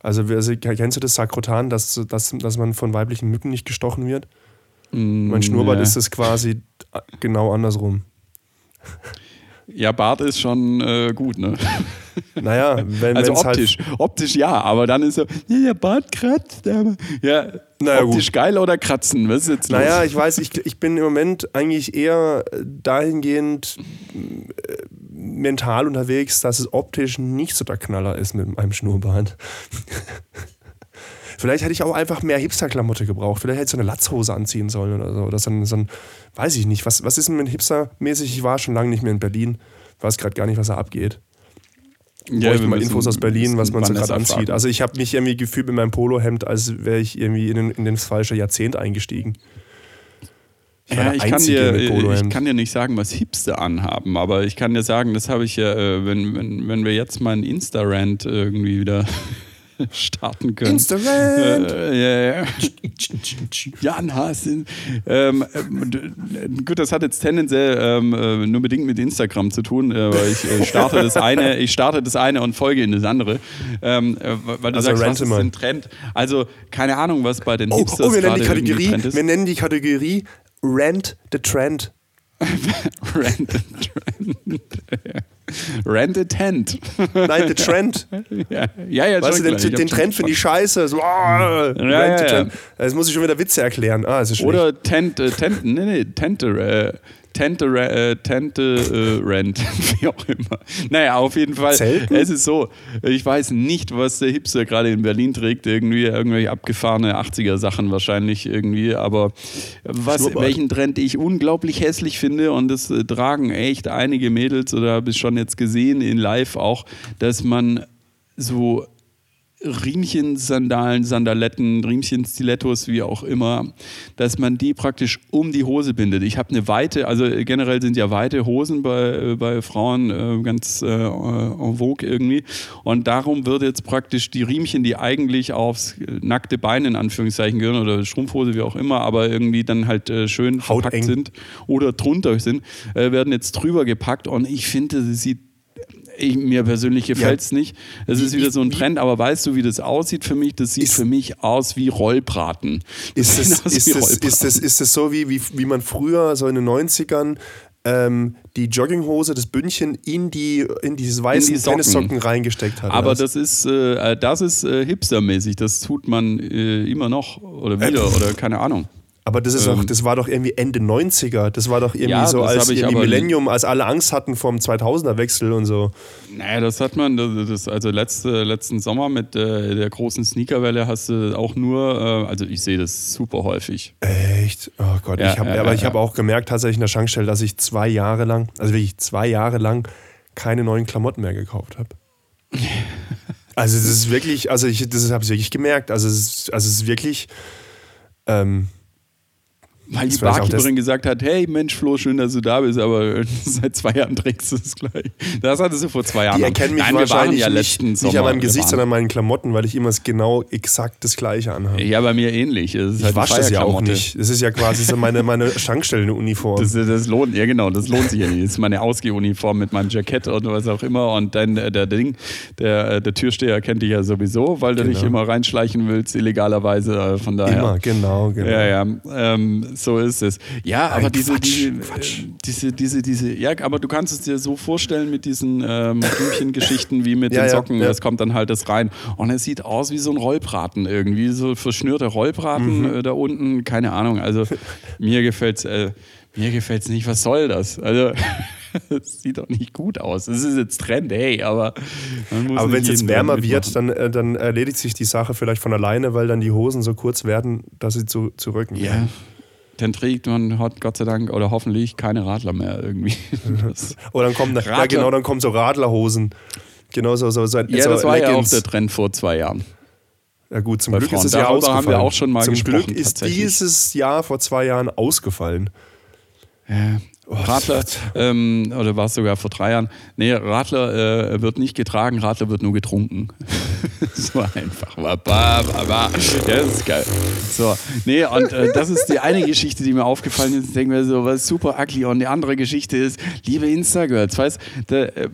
[SPEAKER 2] Also, also, kennst du das Sakrotan, dass, dass, dass man von weiblichen Mücken nicht gestochen wird? Mein Schnurrbart
[SPEAKER 1] nee.
[SPEAKER 2] ist es quasi genau andersrum.
[SPEAKER 1] Ja, Bart ist schon äh, gut, ne?
[SPEAKER 2] Naja, wenn
[SPEAKER 1] Also
[SPEAKER 2] wenn's
[SPEAKER 1] optisch. Optisch ja, aber dann ist so, ja, der Bart kratzt. Aber, ja,
[SPEAKER 2] Naja,
[SPEAKER 1] optisch geil oder kratzen? Was ist jetzt los?
[SPEAKER 2] Naja, ich weiß, ich, ich bin im Moment eigentlich eher dahingehend äh, mental unterwegs, dass es optisch nicht so der Knaller ist mit meinem Schnurrbart. Vielleicht hätte ich auch einfach mehr Hipster-Klamotte gebraucht. Vielleicht hätte ich so eine Latzhose anziehen sollen oder so. Oder so ein, so ein weiß ich nicht. Was, was ist denn mit Hipster-mäßig? Ich war schon lange nicht mehr in Berlin. Weiß gerade gar nicht, was da abgeht.
[SPEAKER 1] ja,
[SPEAKER 2] Bräuchte
[SPEAKER 1] wir
[SPEAKER 2] mal Infos aus Berlin, was man so gerade anzieht.
[SPEAKER 1] fragen.
[SPEAKER 2] Also ich habe mich irgendwie gefühlt mit meinem Polohemd, als wäre ich irgendwie in, den, in das falsche Jahrzehnt eingestiegen. Ich
[SPEAKER 1] Ja, ich kann, dir, ich kann dir nicht sagen, was Hipster anhaben, aber ich kann dir sagen, das habe ich ja, äh, wenn, wenn, wenn wir jetzt mal einen Insta-Rant irgendwie wieder *laughs* starten können.
[SPEAKER 2] Instagram!
[SPEAKER 1] Äh, ja, ja. Jan Haas. Ähm, d- gut, das hat jetzt tendenziell ähm, äh, nur bedingt mit Instagram zu tun, äh, weil ich äh, starte das eine, ich starte das eine und folge in das andere. Ähm, äh, weil du
[SPEAKER 2] Also
[SPEAKER 1] sagst, was ist ein Trend? Also, keine Ahnung, was bei den
[SPEAKER 2] Oh,
[SPEAKER 1] Hipsters
[SPEAKER 2] oh, wir nennen die Kategorie,
[SPEAKER 1] Trend ist.
[SPEAKER 2] wir nennen die Kategorie Rant the Trend. *laughs*
[SPEAKER 1] Rent Rent a Tent.
[SPEAKER 2] Nein, The Trend. *laughs*
[SPEAKER 1] ja, ja, ja
[SPEAKER 2] Weißt du, den, den Trend finde ich scheiße. So, Rent
[SPEAKER 1] ja,
[SPEAKER 2] the
[SPEAKER 1] ja.
[SPEAKER 2] Trend. Jetzt muss ich schon wieder Witze erklären. Ah, es ist schlecht.
[SPEAKER 1] Oder Tent, äh, Tent, nee, nee, Tente, äh, Tente, äh, Tente äh, Rent, *laughs* wie auch immer. Naja, auf jeden Fall.
[SPEAKER 2] Zelten?
[SPEAKER 1] Es ist so, ich weiß nicht, was der Hipster gerade in Berlin trägt, irgendwie irgendwelche abgefahrene 80er-Sachen wahrscheinlich irgendwie, aber was,
[SPEAKER 2] Schnurrbart.
[SPEAKER 1] welchen Trend ich unglaublich hässlich finde und das äh, tragen echt einige Mädels oder habe ich schon jetzt gesehen in Live auch, dass man so Riemchen-Sandalen, Sandaletten, Riemchen-Stilettos, wie auch immer, dass man die praktisch um die Hose bindet. Ich habe eine weite, also generell sind ja weite Hosen bei, äh, bei Frauen äh, ganz äh, en vogue irgendwie. Und darum wird jetzt praktisch die Riemchen, die eigentlich aufs nackte Bein in Anführungszeichen gehören oder Strumpfhose, wie auch immer, aber irgendwie dann halt äh, schön verpackt
[SPEAKER 2] Hauteng.
[SPEAKER 1] sind oder drunter sind, äh, werden jetzt drüber gepackt. Und ich finde, sie sieht ich, mir persönlich gefällt es nicht. Es ist
[SPEAKER 2] Wie-
[SPEAKER 1] wieder so ein Trend, aber weißt du, wie das aussieht für mich? Das sieht
[SPEAKER 2] Ist-
[SPEAKER 1] für mich aus wie Rollbraten.
[SPEAKER 2] Ist
[SPEAKER 1] Das
[SPEAKER 2] ist,
[SPEAKER 1] Rollbraten.
[SPEAKER 2] ist, es, ist es so, wie, wie, wie man früher so in den 90ern ähm, die Jogginghose, das Bündchen in, die, in dieses weißen
[SPEAKER 1] In die Socken.
[SPEAKER 2] Tennissocken reingesteckt hat?
[SPEAKER 1] aber das ist, äh, das ist äh, hipstermäßig. Das tut man äh, immer noch oder wieder oder keine Ahnung.
[SPEAKER 2] Aber das, ist auch, das war doch irgendwie Ende 90er. Das war doch irgendwie
[SPEAKER 1] ähm, Ja,
[SPEAKER 2] so
[SPEAKER 1] das
[SPEAKER 2] als irgendwie Millennium, als alle Angst hatten vom 2000er-Wechsel und so.
[SPEAKER 1] Naja, das hat man, das, das, also letzte, letzten Sommer mit äh, der großen Sneakerwelle hast du auch nur, äh, also ich sehe das super häufig.
[SPEAKER 2] Echt? Oh Gott.
[SPEAKER 1] Ja,
[SPEAKER 2] ich hab,
[SPEAKER 1] ja,
[SPEAKER 2] aber ich habe auch gemerkt, tatsächlich in der Schankstelle, dass ich zwei Jahre lang, also wirklich zwei Jahre lang, keine neuen Klamotten mehr gekauft habe. *laughs* Also es ist wirklich, also ich, das habe ich wirklich gemerkt. Also es ist, also es ist wirklich, ähm,
[SPEAKER 1] Weil die Barkeeperin gesagt hat, hey Mensch Flo, schön, dass du da bist, aber *laughs* seit zwei Jahren trägst du es gleich. Das hattest du vor zwei Jahren.
[SPEAKER 2] die erkennen mich
[SPEAKER 1] Nein,
[SPEAKER 2] wahrscheinlich
[SPEAKER 1] ja
[SPEAKER 2] nicht, nicht an meinem Gesicht, sondern an meinen Klamotten, weil ich immer das genau exakt das Gleiche anhabe.
[SPEAKER 1] Ja, bei mir ähnlich. Es
[SPEAKER 2] ich
[SPEAKER 1] halt
[SPEAKER 2] wasche das ja auch nicht. Das ist ja quasi so meine, meine Schankstellenuniform.
[SPEAKER 1] Das, das lohnt, ja genau, das lohnt sich ja nicht. Das ist meine Ausgehuniform mit meinem Jackett und was auch immer. Und dann äh, der Ding, der, äh, der Türsteher kennt dich ja sowieso, weil du dich
[SPEAKER 2] Genau.
[SPEAKER 1] immer reinschleichen willst, illegalerweise. Äh, Von daher.
[SPEAKER 2] Immer, genau, genau.
[SPEAKER 1] Ja, ja, ähm, so ist es. Ja, aber diese,
[SPEAKER 2] Quatsch,
[SPEAKER 1] diese,
[SPEAKER 2] Quatsch.
[SPEAKER 1] äh, diese, diese, diese, ja, aber du kannst es dir so vorstellen mit diesen ähm, Blümchen-Geschichten wie mit *laughs*
[SPEAKER 2] Ja,
[SPEAKER 1] den
[SPEAKER 2] ja,
[SPEAKER 1] Socken,
[SPEAKER 2] ja.
[SPEAKER 1] das kommt dann halt das rein. Und es sieht aus wie so ein Rollbraten irgendwie, so verschnürter Rollbraten
[SPEAKER 2] Mhm.
[SPEAKER 1] äh, da unten, keine Ahnung. Also *laughs* mir gefällt's, äh, mir gefällt's nicht. Was soll das? Also *laughs* es sieht doch nicht gut aus. Es ist jetzt Trend, hey, aber man muss
[SPEAKER 2] Aber wenn es jetzt wärmer wird, dann, äh, dann erledigt sich die Sache vielleicht von alleine, weil dann die Hosen so kurz werden, dass sie zu, zu Rücken
[SPEAKER 1] Ja. Dann trägt man, hat Gott sei Dank oder hoffentlich keine Radler mehr irgendwie. *laughs*
[SPEAKER 2] Oder dann kommen, ja genau, dann kommen so Radlerhosen. Genau so, so, so,
[SPEAKER 1] ja,
[SPEAKER 2] so
[SPEAKER 1] das war ja auch
[SPEAKER 2] Leggings.
[SPEAKER 1] der Trend vor zwei Jahren.
[SPEAKER 2] Ja gut, zum
[SPEAKER 1] bei
[SPEAKER 2] Glück
[SPEAKER 1] Frauen.
[SPEAKER 2] ist es ja ausgefallen.
[SPEAKER 1] haben wir auch schon mal
[SPEAKER 2] zum Glück ist dieses Jahr vor zwei Jahren ausgefallen.
[SPEAKER 1] Ja. Radler, ähm, oder war es sogar vor drei Jahren? Nee, Radler äh, wird nicht getragen, Radler wird nur getrunken. *laughs* so einfach. Ja, das ist geil. So, nee, und äh, das ist die eine Geschichte, die mir aufgefallen ist. Ich denke mir so, was super ugly. Und die andere Geschichte ist, liebe Instagirls, weißt da, äh,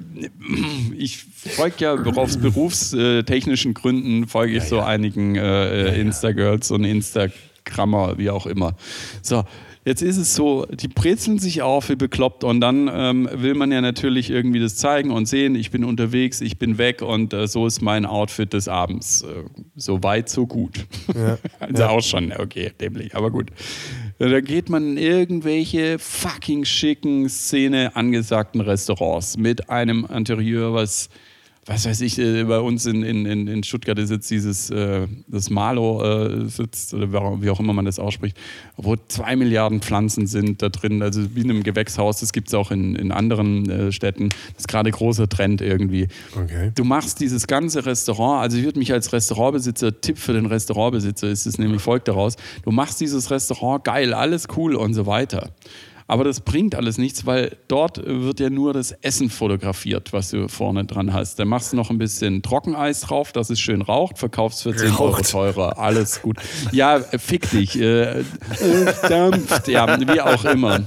[SPEAKER 1] ich folge ja aus berufstechnischen Gründen, folge ich so einigen äh, äh, Instagirls und Instagrammer, wie auch immer. So, Jetzt ist es so, die brezeln sich auf wie bekloppt und dann ähm, will man ja natürlich irgendwie das zeigen und sehen, ich bin unterwegs, ich bin weg und äh, so ist mein Outfit des Abends. Äh, so weit, so gut.
[SPEAKER 2] Ja. *laughs*
[SPEAKER 1] also auch schon, okay, dämlich, aber gut. Ja, Da geht man in irgendwelche fucking schicken Szene angesagten Restaurants mit einem Interieur, was was weiß ich, äh, bei uns in, in, in in Stuttgart ist jetzt dieses, äh, das Malo äh, sitzt, oder wie auch immer man das ausspricht, wo zwei Milliarden Pflanzen sind da drin, also wie in einem Gewächshaus, das gibt es auch in, in anderen äh, Städten, das ist gerade großer Trend irgendwie.
[SPEAKER 2] Okay.
[SPEAKER 1] Du machst dieses ganze Restaurant, also ich würde mich als Restaurantbesitzer, Tipp für den Restaurantbesitzer ist es nämlich folgt daraus, du machst dieses Restaurant geil, alles cool und so weiter. Aber das bringt alles nichts, weil dort wird ja nur das Essen fotografiert, was du vorne dran hast. Dann machst du noch ein bisschen Trockeneis drauf, dass es schön raucht, verkaufst für 10 Euro teurer, alles gut. Ja, fick dich, äh, äh, dampft, ja, wie auch immer.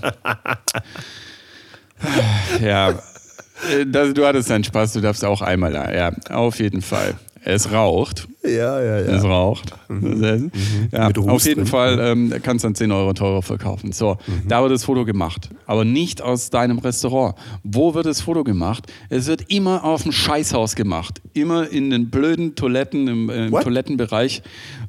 [SPEAKER 1] Ja, äh, du hattest deinen Spaß, du darfst auch einmal, ja, auf jeden Fall. Es raucht.
[SPEAKER 2] Ja, ja, ja.
[SPEAKER 1] Es raucht. Mhm. Ja,
[SPEAKER 2] Mit Ruß
[SPEAKER 1] auf jeden
[SPEAKER 2] drin.
[SPEAKER 1] Fall ähm, kannst du dann 10 Euro teurer verkaufen. So,
[SPEAKER 2] Mhm.
[SPEAKER 1] da wird das Foto gemacht. Aber nicht aus deinem Restaurant. Wo wird das Foto gemacht? Es wird immer auf dem Scheißhaus gemacht. Immer in den blöden Toiletten, im, äh, im? Toilettenbereich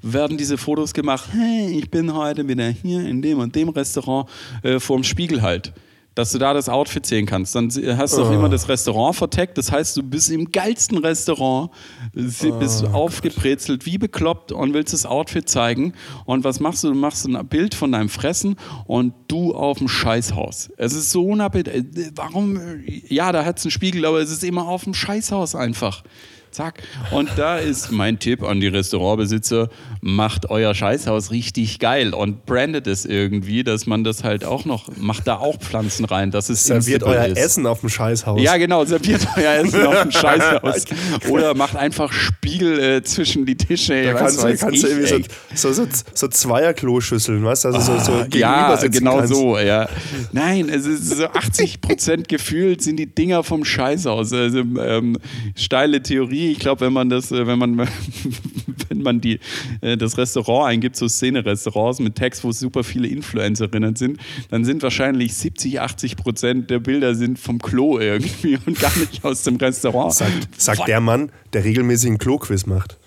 [SPEAKER 1] werden diese Fotos gemacht. Hey, ich bin heute wieder hier in dem und dem Restaurant äh, vorm Spiegel halt. Dass du da das Outfit sehen kannst. Dann hast du auch immer das Restaurant verteckt. Das heißt, du bist im geilsten Restaurant, sie- bist aufgebrezelt, wie bekloppt und willst das Outfit zeigen. Und was machst du? Du machst ein Bild von deinem Fressen und du auf dem Scheißhaus. Es ist so unappetitlich. Warum? Ja, da hat es einen Spiegel, aber es ist immer auf dem Scheißhaus einfach. Zack. Und da ist mein Tipp an die Restaurantbesitzer: Macht euer Scheißhaus richtig geil und brandet es irgendwie, dass man das halt auch noch, macht da auch Pflanzen rein, dass es
[SPEAKER 2] Serviert euer
[SPEAKER 1] ist.
[SPEAKER 2] Essen auf dem Scheißhaus.
[SPEAKER 1] Ja, genau, serviert euer Essen auf dem Scheißhaus. *laughs* Oder macht einfach Spiegel äh, zwischen die Tische.
[SPEAKER 2] Da
[SPEAKER 1] was
[SPEAKER 2] kannst, du,
[SPEAKER 1] weiß
[SPEAKER 2] kannst du
[SPEAKER 1] ich,
[SPEAKER 2] irgendwie
[SPEAKER 1] ey.
[SPEAKER 2] so, so, so, so Zweier-Kloschüsseln, weißt du? Also so, so gegenüber
[SPEAKER 1] Ja, genau
[SPEAKER 2] kannst.
[SPEAKER 1] so, ja. Nein, es ist so 80 Prozent gefühlt sind die Dinger vom Scheißhaus. Also ähm, steile Theorie. Ich glaube, wenn man das, äh, wenn man, *laughs* wenn man die, äh, das Restaurant eingibt, so Szene-Restaurants mit Text, wo super viele Influencerinnen sind, dann sind wahrscheinlich 70, 80 Prozent der Bilder sind vom Klo irgendwie und gar nicht aus dem Restaurant.
[SPEAKER 2] Sagt, sagt der Mann, der regelmäßig einen Klo-Quiz macht.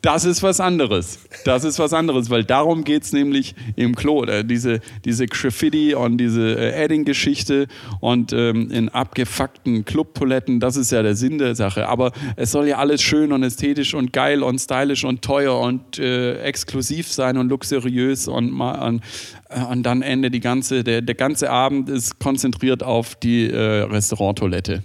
[SPEAKER 1] Das ist was anderes. Das ist was anderes, weil darum geht es nämlich im Klo. Diese, diese Graffiti und diese äh, Adding-Geschichte und ähm, in abgefuckten Clubtoiletten, das ist ja der Sinn der Sache. Aber es soll ja alles schön und ästhetisch und geil und stylisch und teuer und äh, exklusiv sein und luxuriös und, und, äh, und dann Ende die ganze, der, der ganze Abend ist konzentriert auf die äh, Restauranttoilette.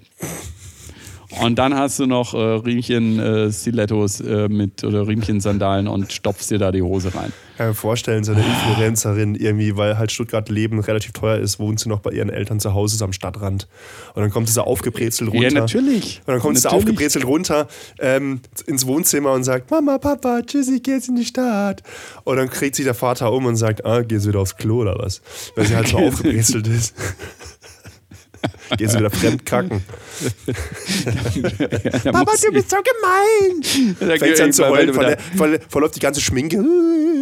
[SPEAKER 1] Und dann hast du noch äh, Riemchen äh, äh, mit oder Riemchen Sandalen und stopfst dir da die Hose rein.
[SPEAKER 2] Kann mir vorstellen, so eine Influencerin irgendwie, weil halt Stuttgart Leben relativ teuer ist, wohnt sie noch bei ihren Eltern zu Hause am Stadtrand. Und dann kommt sie so aufgebrezelt runter.
[SPEAKER 1] Ja, natürlich.
[SPEAKER 2] Und dann kommt sie so aufgebrezelt runter ähm, ins Wohnzimmer und sagt, Mama, Papa, tschüss, ich geh jetzt in die Stadt. Und dann kriegt sie der Vater um und sagt, ah, gehst du wieder aufs Klo oder was? Weil sie halt so *laughs* aufgebrezelt ist. *laughs* Gehst du wieder fremd kacken.
[SPEAKER 1] Ja, *laughs*
[SPEAKER 2] Papa, du bist so gemein.
[SPEAKER 1] Da
[SPEAKER 2] Fängt an zu heulen,
[SPEAKER 1] du
[SPEAKER 2] voll,
[SPEAKER 1] da-
[SPEAKER 2] voll, verläuft die ganze Schminke.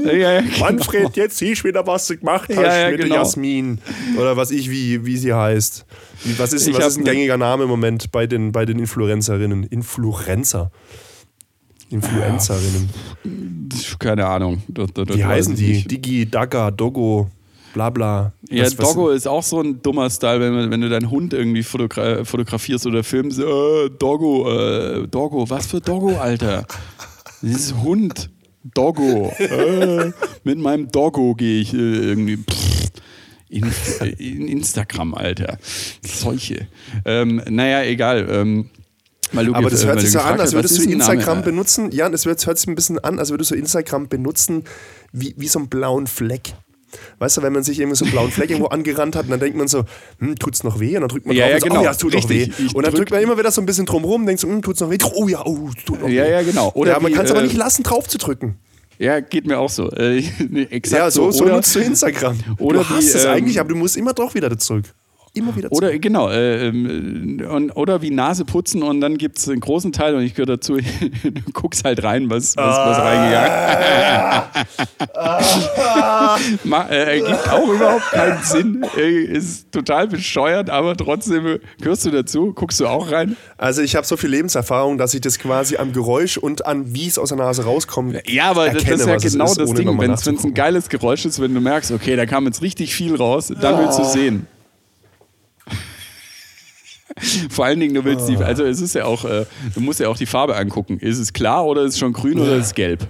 [SPEAKER 1] Ja, ja, genau.
[SPEAKER 2] Manfred, jetzt siehst du wieder, was du gemacht hast
[SPEAKER 1] Ja, ja,
[SPEAKER 2] mit der
[SPEAKER 1] genau.
[SPEAKER 2] Jasmin. Oder was ich, wie, wie sie heißt. Was ist,
[SPEAKER 1] Ich
[SPEAKER 2] was ist ein
[SPEAKER 1] ne-
[SPEAKER 2] gängiger Name im Moment bei den, bei den Influencerinnen? Influencer. Influencerinnen.
[SPEAKER 1] Keine Ahnung. Das, das, das
[SPEAKER 2] Wie heißen die?
[SPEAKER 1] nicht.
[SPEAKER 2] Digi, Daga, Dogo, bla bla.
[SPEAKER 1] Ja,
[SPEAKER 2] Was- was-
[SPEAKER 1] Doggo ist auch so ein dummer Style, wenn, wenn du deinen Hund irgendwie fotogra fotografierst oder filmst. Äh, Doggo, äh, Doggo, was für Doggo, Alter? Dieses Hund, Doggo. Äh, mit meinem Doggo gehe ich äh, irgendwie. Pff, in, in Instagram, Alter. Solche. Ähm, naja, egal. Ähm, du
[SPEAKER 2] Aber das hört sich so an, als würdest du
[SPEAKER 1] Name?
[SPEAKER 2] Instagram
[SPEAKER 1] Äh,
[SPEAKER 2] benutzen. Jan, es hört hört sich ein bisschen an, als würdest du Instagram benutzen wie, wie so einen blauen Fleck. Weißt du, wenn man sich irgendwie so einen blauen Fleck irgendwo angerannt hat, und dann denkt man so, hm, tut's noch weh? Und dann drückt man
[SPEAKER 1] Ja,
[SPEAKER 2] drauf
[SPEAKER 1] ja,
[SPEAKER 2] und so,
[SPEAKER 1] genau.
[SPEAKER 2] oh ja, es tut noch weh.
[SPEAKER 1] Richtig. Ich
[SPEAKER 2] Und dann
[SPEAKER 1] drück-
[SPEAKER 2] drückt man immer wieder so ein bisschen drum rum, denkt so, hm, tut's noch weh? Oh ja, oh, es tut noch weh.
[SPEAKER 1] Ja, ja, genau. Oder
[SPEAKER 2] ja, man kann es aber
[SPEAKER 1] äh,
[SPEAKER 2] nicht lassen, drauf zu drücken.
[SPEAKER 1] Ja, geht mir auch so. Äh, *laughs* exakt
[SPEAKER 2] Ja, so, so
[SPEAKER 1] Oder-
[SPEAKER 2] nutzt du Instagram.
[SPEAKER 1] oder
[SPEAKER 2] du hast
[SPEAKER 1] wie,
[SPEAKER 2] es
[SPEAKER 1] ähm,
[SPEAKER 2] eigentlich, aber du musst immer doch wieder zurück. Immer wieder zurück.
[SPEAKER 1] Oder genau, äh, ähm, und, oder wie Nase putzen und dann gibt es einen großen Teil und ich gehöre dazu, *laughs* du guckst halt rein, was, was, was
[SPEAKER 2] Ah.
[SPEAKER 1] reingegangen *laughs* Ma, äh, Ergibt auch überhaupt keinen Sinn, äh, ist total bescheuert, aber trotzdem gehörst du dazu, guckst du auch rein.
[SPEAKER 2] Also ich habe so viel Lebenserfahrung, dass ich das quasi am Geräusch und an wie es aus der Nase rauskommt.
[SPEAKER 1] Ja, aber das
[SPEAKER 2] erkenne,
[SPEAKER 1] ist ja genau
[SPEAKER 2] ist,
[SPEAKER 1] das Ding, wenn es ein geiles Geräusch ist, wenn du merkst, okay, da kam jetzt richtig viel raus, dann willst du sehen. *laughs* Vor allen Dingen, du willst die, also es ist ja auch, äh, du musst ja auch die Farbe angucken. Ist es klar oder ist es schon grün oder ist es gelb?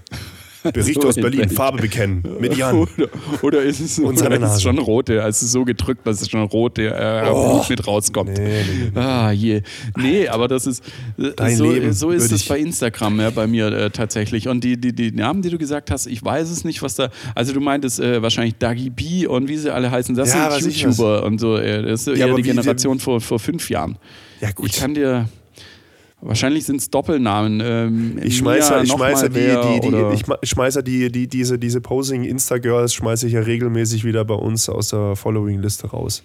[SPEAKER 2] Bericht *laughs* aus Berlin. Farbe bekennen. Mit Jan.
[SPEAKER 1] Oder, oder ist es, oder ist es schon rote? Also so gedrückt, dass es schon rote äh, Blut mit rauskommt.
[SPEAKER 2] Oh. Nee, nee,
[SPEAKER 1] Ah, je. Nee, aber das ist äh,
[SPEAKER 2] Dein
[SPEAKER 1] so,
[SPEAKER 2] Leben
[SPEAKER 1] so ist es bei Instagram ja, bei mir äh, tatsächlich. Und die, die, die Namen, die du gesagt hast, ich weiß es nicht, was da. Also du meintest äh, wahrscheinlich Dagi B und wie sie alle heißen. Das
[SPEAKER 2] Ja,
[SPEAKER 1] sind YouTuber und so. Äh, das ist
[SPEAKER 2] Ja,
[SPEAKER 1] eher die Generation vor, vor fünf Jahren.
[SPEAKER 2] Ja, gut.
[SPEAKER 1] Ich kann dir. Wahrscheinlich sind es Doppelnamen. Ähm,
[SPEAKER 2] Ich schmeiße,
[SPEAKER 1] Mia
[SPEAKER 2] ich
[SPEAKER 1] mal
[SPEAKER 2] die, die, die, ich ich schmeiße die, die, diese, diese Posing Insta-Girls schmeiße ich ja regelmäßig wieder bei uns aus der Following-Liste raus.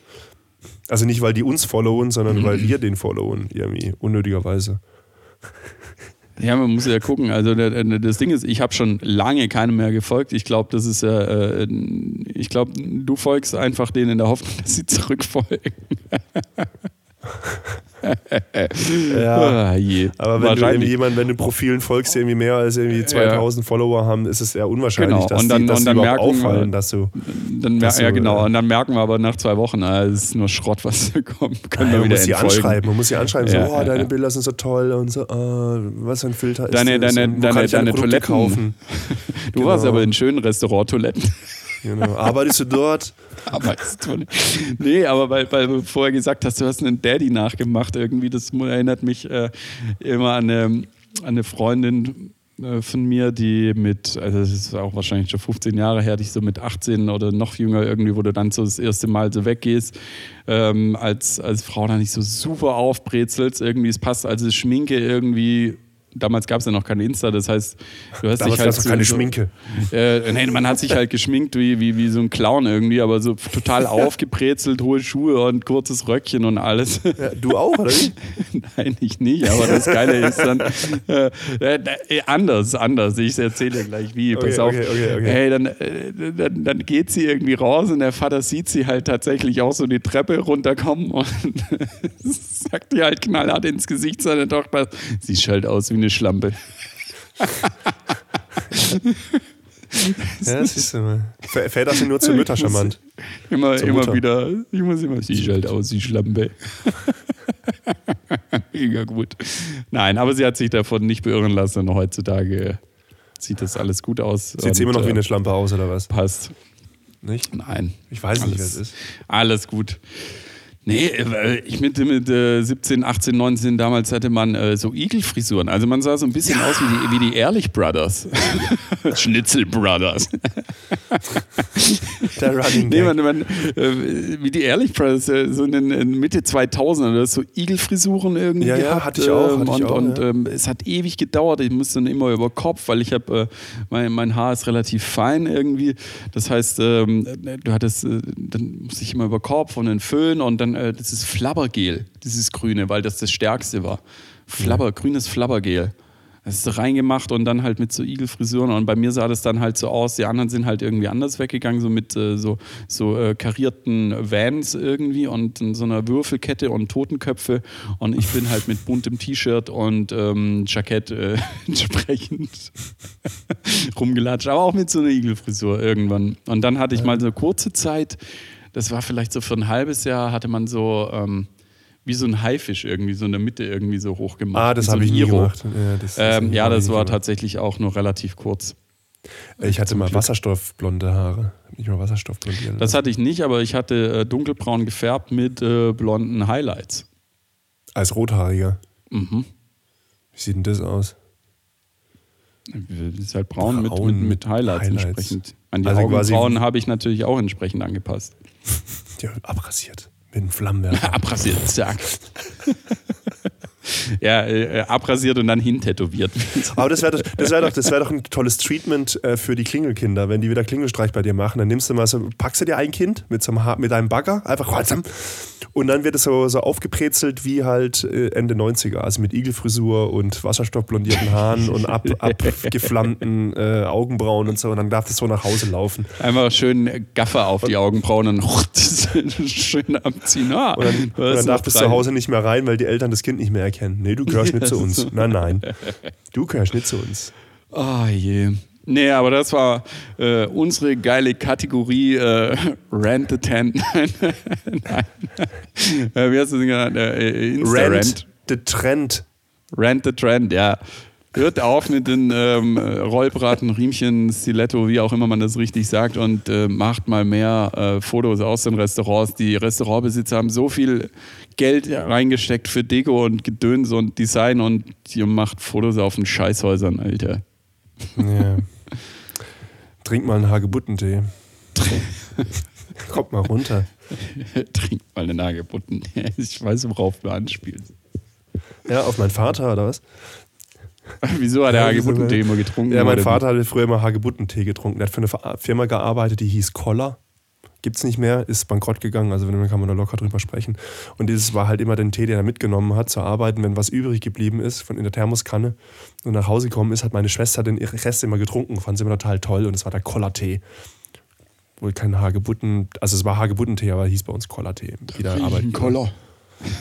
[SPEAKER 2] Also nicht, weil die uns followen, sondern weil *laughs* wir den followen, irgendwie, unnötigerweise.
[SPEAKER 1] Ja, man muss ja gucken. Also das Ding ist, ich habe schon lange keinem mehr gefolgt. Ich glaube, das ist ja, äh, ich glaube, du folgst einfach denen in der Hoffnung, *laughs* dass sie zurückfolgen. *laughs*
[SPEAKER 2] ja, ah, aber wenn du jemand, wenn du Profilen folgst, die irgendwie mehr als irgendwie 2000 ja. Follower haben, ist es eher unwahrscheinlich,
[SPEAKER 1] genau.
[SPEAKER 2] dass
[SPEAKER 1] und dann,
[SPEAKER 2] die, dass
[SPEAKER 1] und dann merken,
[SPEAKER 2] auffallen, dass du.
[SPEAKER 1] Dann dass ja, du, genau. Und dann merken wir aber nach zwei Wochen, ah, es ist nur Schrott, was da kommt. Können
[SPEAKER 2] ja,
[SPEAKER 1] man
[SPEAKER 2] muss sie anschreiben. Man muss sie anschreiben, so, oh, deine Bilder sind so toll und so, oh, was für ein Filter
[SPEAKER 1] deine,
[SPEAKER 2] ist
[SPEAKER 1] das? Deine, deine, deine Toiletten. Kaufen? *laughs* Du genau. warst aber in schönen Restaurant-Toiletten.
[SPEAKER 2] Genau. Arbeitest du dort? *laughs*
[SPEAKER 1] Arbeitest du nicht. Nee, aber weil, weil du vorher gesagt hast, du hast einen Daddy nachgemacht irgendwie, das erinnert mich äh, immer an eine, an eine Freundin äh, von mir, die mit, also das ist auch wahrscheinlich schon 15 Jahre her, die so mit 18 oder noch jünger irgendwie, wo du dann so das erste Mal so weggehst, ähm, als, als Frau dann nicht so super aufbrezelst, irgendwie, es passt also Schminke irgendwie damals gab es ja noch kein Insta, das heißt, du hast
[SPEAKER 2] damals
[SPEAKER 1] dich halt.
[SPEAKER 2] So, keine Schminke.
[SPEAKER 1] Äh, nee, man hat sich halt geschminkt wie, wie, wie so ein Clown irgendwie, aber so total *laughs* aufgebrezelt, hohe Schuhe und kurzes Röckchen und alles.
[SPEAKER 2] Ja, du auch, oder wie? *laughs*
[SPEAKER 1] Nein, ich nicht, aber das Geile ist dann äh, äh, anders, anders. Ich erzähle gleich wie. Pass okay, auf. Okay, okay, hey, dann, äh, dann, dann geht sie irgendwie raus und der Vater sieht sie halt tatsächlich auch so die Treppe runterkommen und *laughs* sagt ihr halt knallhart ins Gesicht seiner Tochter, sie schallt aus wie eine Schlampe.
[SPEAKER 2] ja, siehst du mal. Väter sind nur zu Mütter charmant.
[SPEAKER 1] Immer, immer wieder, ich muss immer, sie schallt aus, die Schlampe. *laughs* Mega gut. Nein, aber sie hat sich davon nicht beirren lassen und heutzutage sieht das alles gut aus.
[SPEAKER 2] Sieht sie immer noch wie eine Schlampe aus, oder was?
[SPEAKER 1] Passt.
[SPEAKER 2] Nicht?
[SPEAKER 1] Nein.
[SPEAKER 2] Ich weiß alles, nicht, wer es ist.
[SPEAKER 1] Alles gut. Nee, ich mit, mit äh, 17, 18, 19 damals hatte man äh, so Igelfrisuren. Also man sah so ein bisschen ja. aus wie die, wie die Ehrlich Brothers. *laughs* Schnitzel Brothers. *laughs*
[SPEAKER 2] Der Running
[SPEAKER 1] nee, man, man, äh, wie die Ehrlich Brothers, äh, so in den Mitte 2000er, so Igelfrisuren irgendwie
[SPEAKER 2] ja,
[SPEAKER 1] gehabt.
[SPEAKER 2] Ja, hatte ich auch.
[SPEAKER 1] Hatte
[SPEAKER 2] und
[SPEAKER 1] ich
[SPEAKER 2] auch,
[SPEAKER 1] und
[SPEAKER 2] ja.
[SPEAKER 1] ähm, es hat ewig gedauert. Ich musste dann immer über Kopf, weil ich habe, äh, mein, mein Haar ist relativ fein irgendwie. Das heißt, ähm, du hattest, äh, dann musste ich immer über Kopf und den Föhn und dann äh, das ist Flabbergel, dieses Grüne, weil das das Stärkste war. Flabber, ja. grünes Flabbergel. Das ist reingemacht und dann halt mit so Igelfrisuren. Und bei mir sah das dann halt so aus. Die anderen sind halt irgendwie anders weggegangen, so mit äh, so, so äh, karierten Vans irgendwie und so einer Würfelkette und Totenköpfe. Und ich bin halt mit buntem T-Shirt und ähm, Jackett äh, *laughs* entsprechend rumgelatscht. Aber auch mit so einer Igelfrisur irgendwann. Und dann hatte ich mal so kurze Zeit, das war vielleicht so für ein halbes Jahr, hatte man so ähm, wie so ein Haifisch irgendwie so in der Mitte irgendwie so hochgemacht.
[SPEAKER 2] Ah, das
[SPEAKER 1] so
[SPEAKER 2] habe ich nie gemacht.
[SPEAKER 1] Ja, das, das, ähm, ja, das war gemacht. tatsächlich auch nur relativ kurz.
[SPEAKER 2] Ich hatte mal wasserstoffblonde Haare. Nicht mal Wasserstoff blondieren.
[SPEAKER 1] Das hatte ich nicht, aber ich hatte äh, dunkelbraun gefärbt mit äh, blonden Highlights.
[SPEAKER 2] Als Rothaariger?
[SPEAKER 1] Mhm.
[SPEAKER 2] Wie sieht denn das aus?
[SPEAKER 1] Das ist halt braun, braun mit, mit, mit Highlights, Highlights, entsprechend. An die also Augenbrauen habe ich natürlich auch entsprechend angepasst. *laughs*
[SPEAKER 2] Ja, abrasiert. Mit einem Flammenwerfer. *laughs*
[SPEAKER 1] abrasiert, zack. *laughs* ja, äh, abrasiert und dann hintätowiert. *laughs*
[SPEAKER 2] Aber das wäre doch, das wär doch, wär doch ein tolles Treatment äh, für die Klingelkinder, wenn die wieder Klingelstreich bei dir machen. Dann nimmst du mal so, packst du dir ein Kind mit, so einem, mit einem Bagger, einfach und dann wird es so, so aufgebrezelt wie halt äh, Ende 90er, also mit Igelfrisur und wasserstoffblondierten Haaren und ab, *laughs* abgeflammten äh, Augenbrauen und so. Und dann darf das so nach Hause laufen.
[SPEAKER 1] Einfach schön Gaffer auf die Augenbrauen und *laughs* schön abziehen. Ah,
[SPEAKER 2] und dann, und dann darf das zu Hause nicht mehr rein, weil die Eltern das Kind nicht mehr erkennen. Nee, du gehörst nicht *laughs* zu uns. Nein, nein. Du gehörst nicht zu uns.
[SPEAKER 1] Oh je. Nee, aber das war äh, unsere geile Kategorie äh, Rant the Tent. *laughs* Nein. Äh, wie hast du es genannt? Äh,
[SPEAKER 2] Rant the Trend.
[SPEAKER 1] Rant the Trend, ja. Hört auf mit den ähm, Rollbraten, Riemchen, Stiletto, wie auch immer man das richtig sagt, und äh, macht mal mehr äh, Fotos aus den Restaurants. Die Restaurantbesitzer haben so viel Geld reingesteckt für Deko und Gedöns und Design und ihr macht Fotos auf den Scheißhäusern, Alter.
[SPEAKER 2] Ja. Trink mal einen Hagebuttentee. *laughs* Kommt mal runter.
[SPEAKER 1] Trink mal einen Hagebuttentee. Ich weiß, worauf du anspielst.
[SPEAKER 2] Ja, auf meinen Vater oder was? *laughs*
[SPEAKER 1] Wieso hat er ja, Hagebuttentee immer getrunken?
[SPEAKER 2] Ja, mein Vater hatte früher immer Hagebuttentee getrunken. Er hat für eine Firma gearbeitet, die hieß Koller. Gibt es nicht mehr, ist bankrott gegangen, also wenn kann man da locker drüber sprechen. Und dieses war halt immer den Tee, den er mitgenommen hat, zu arbeiten, wenn was übrig geblieben ist von in der Thermoskanne und nach Hause gekommen ist, hat meine Schwester den Rest immer getrunken, fand sie immer total toll und es war der Kollertee. Wohl kein Hagebutten, also es war Hagebuttentee, aber hieß bei uns Kollertee. Wieder arbeiten.
[SPEAKER 1] Koller.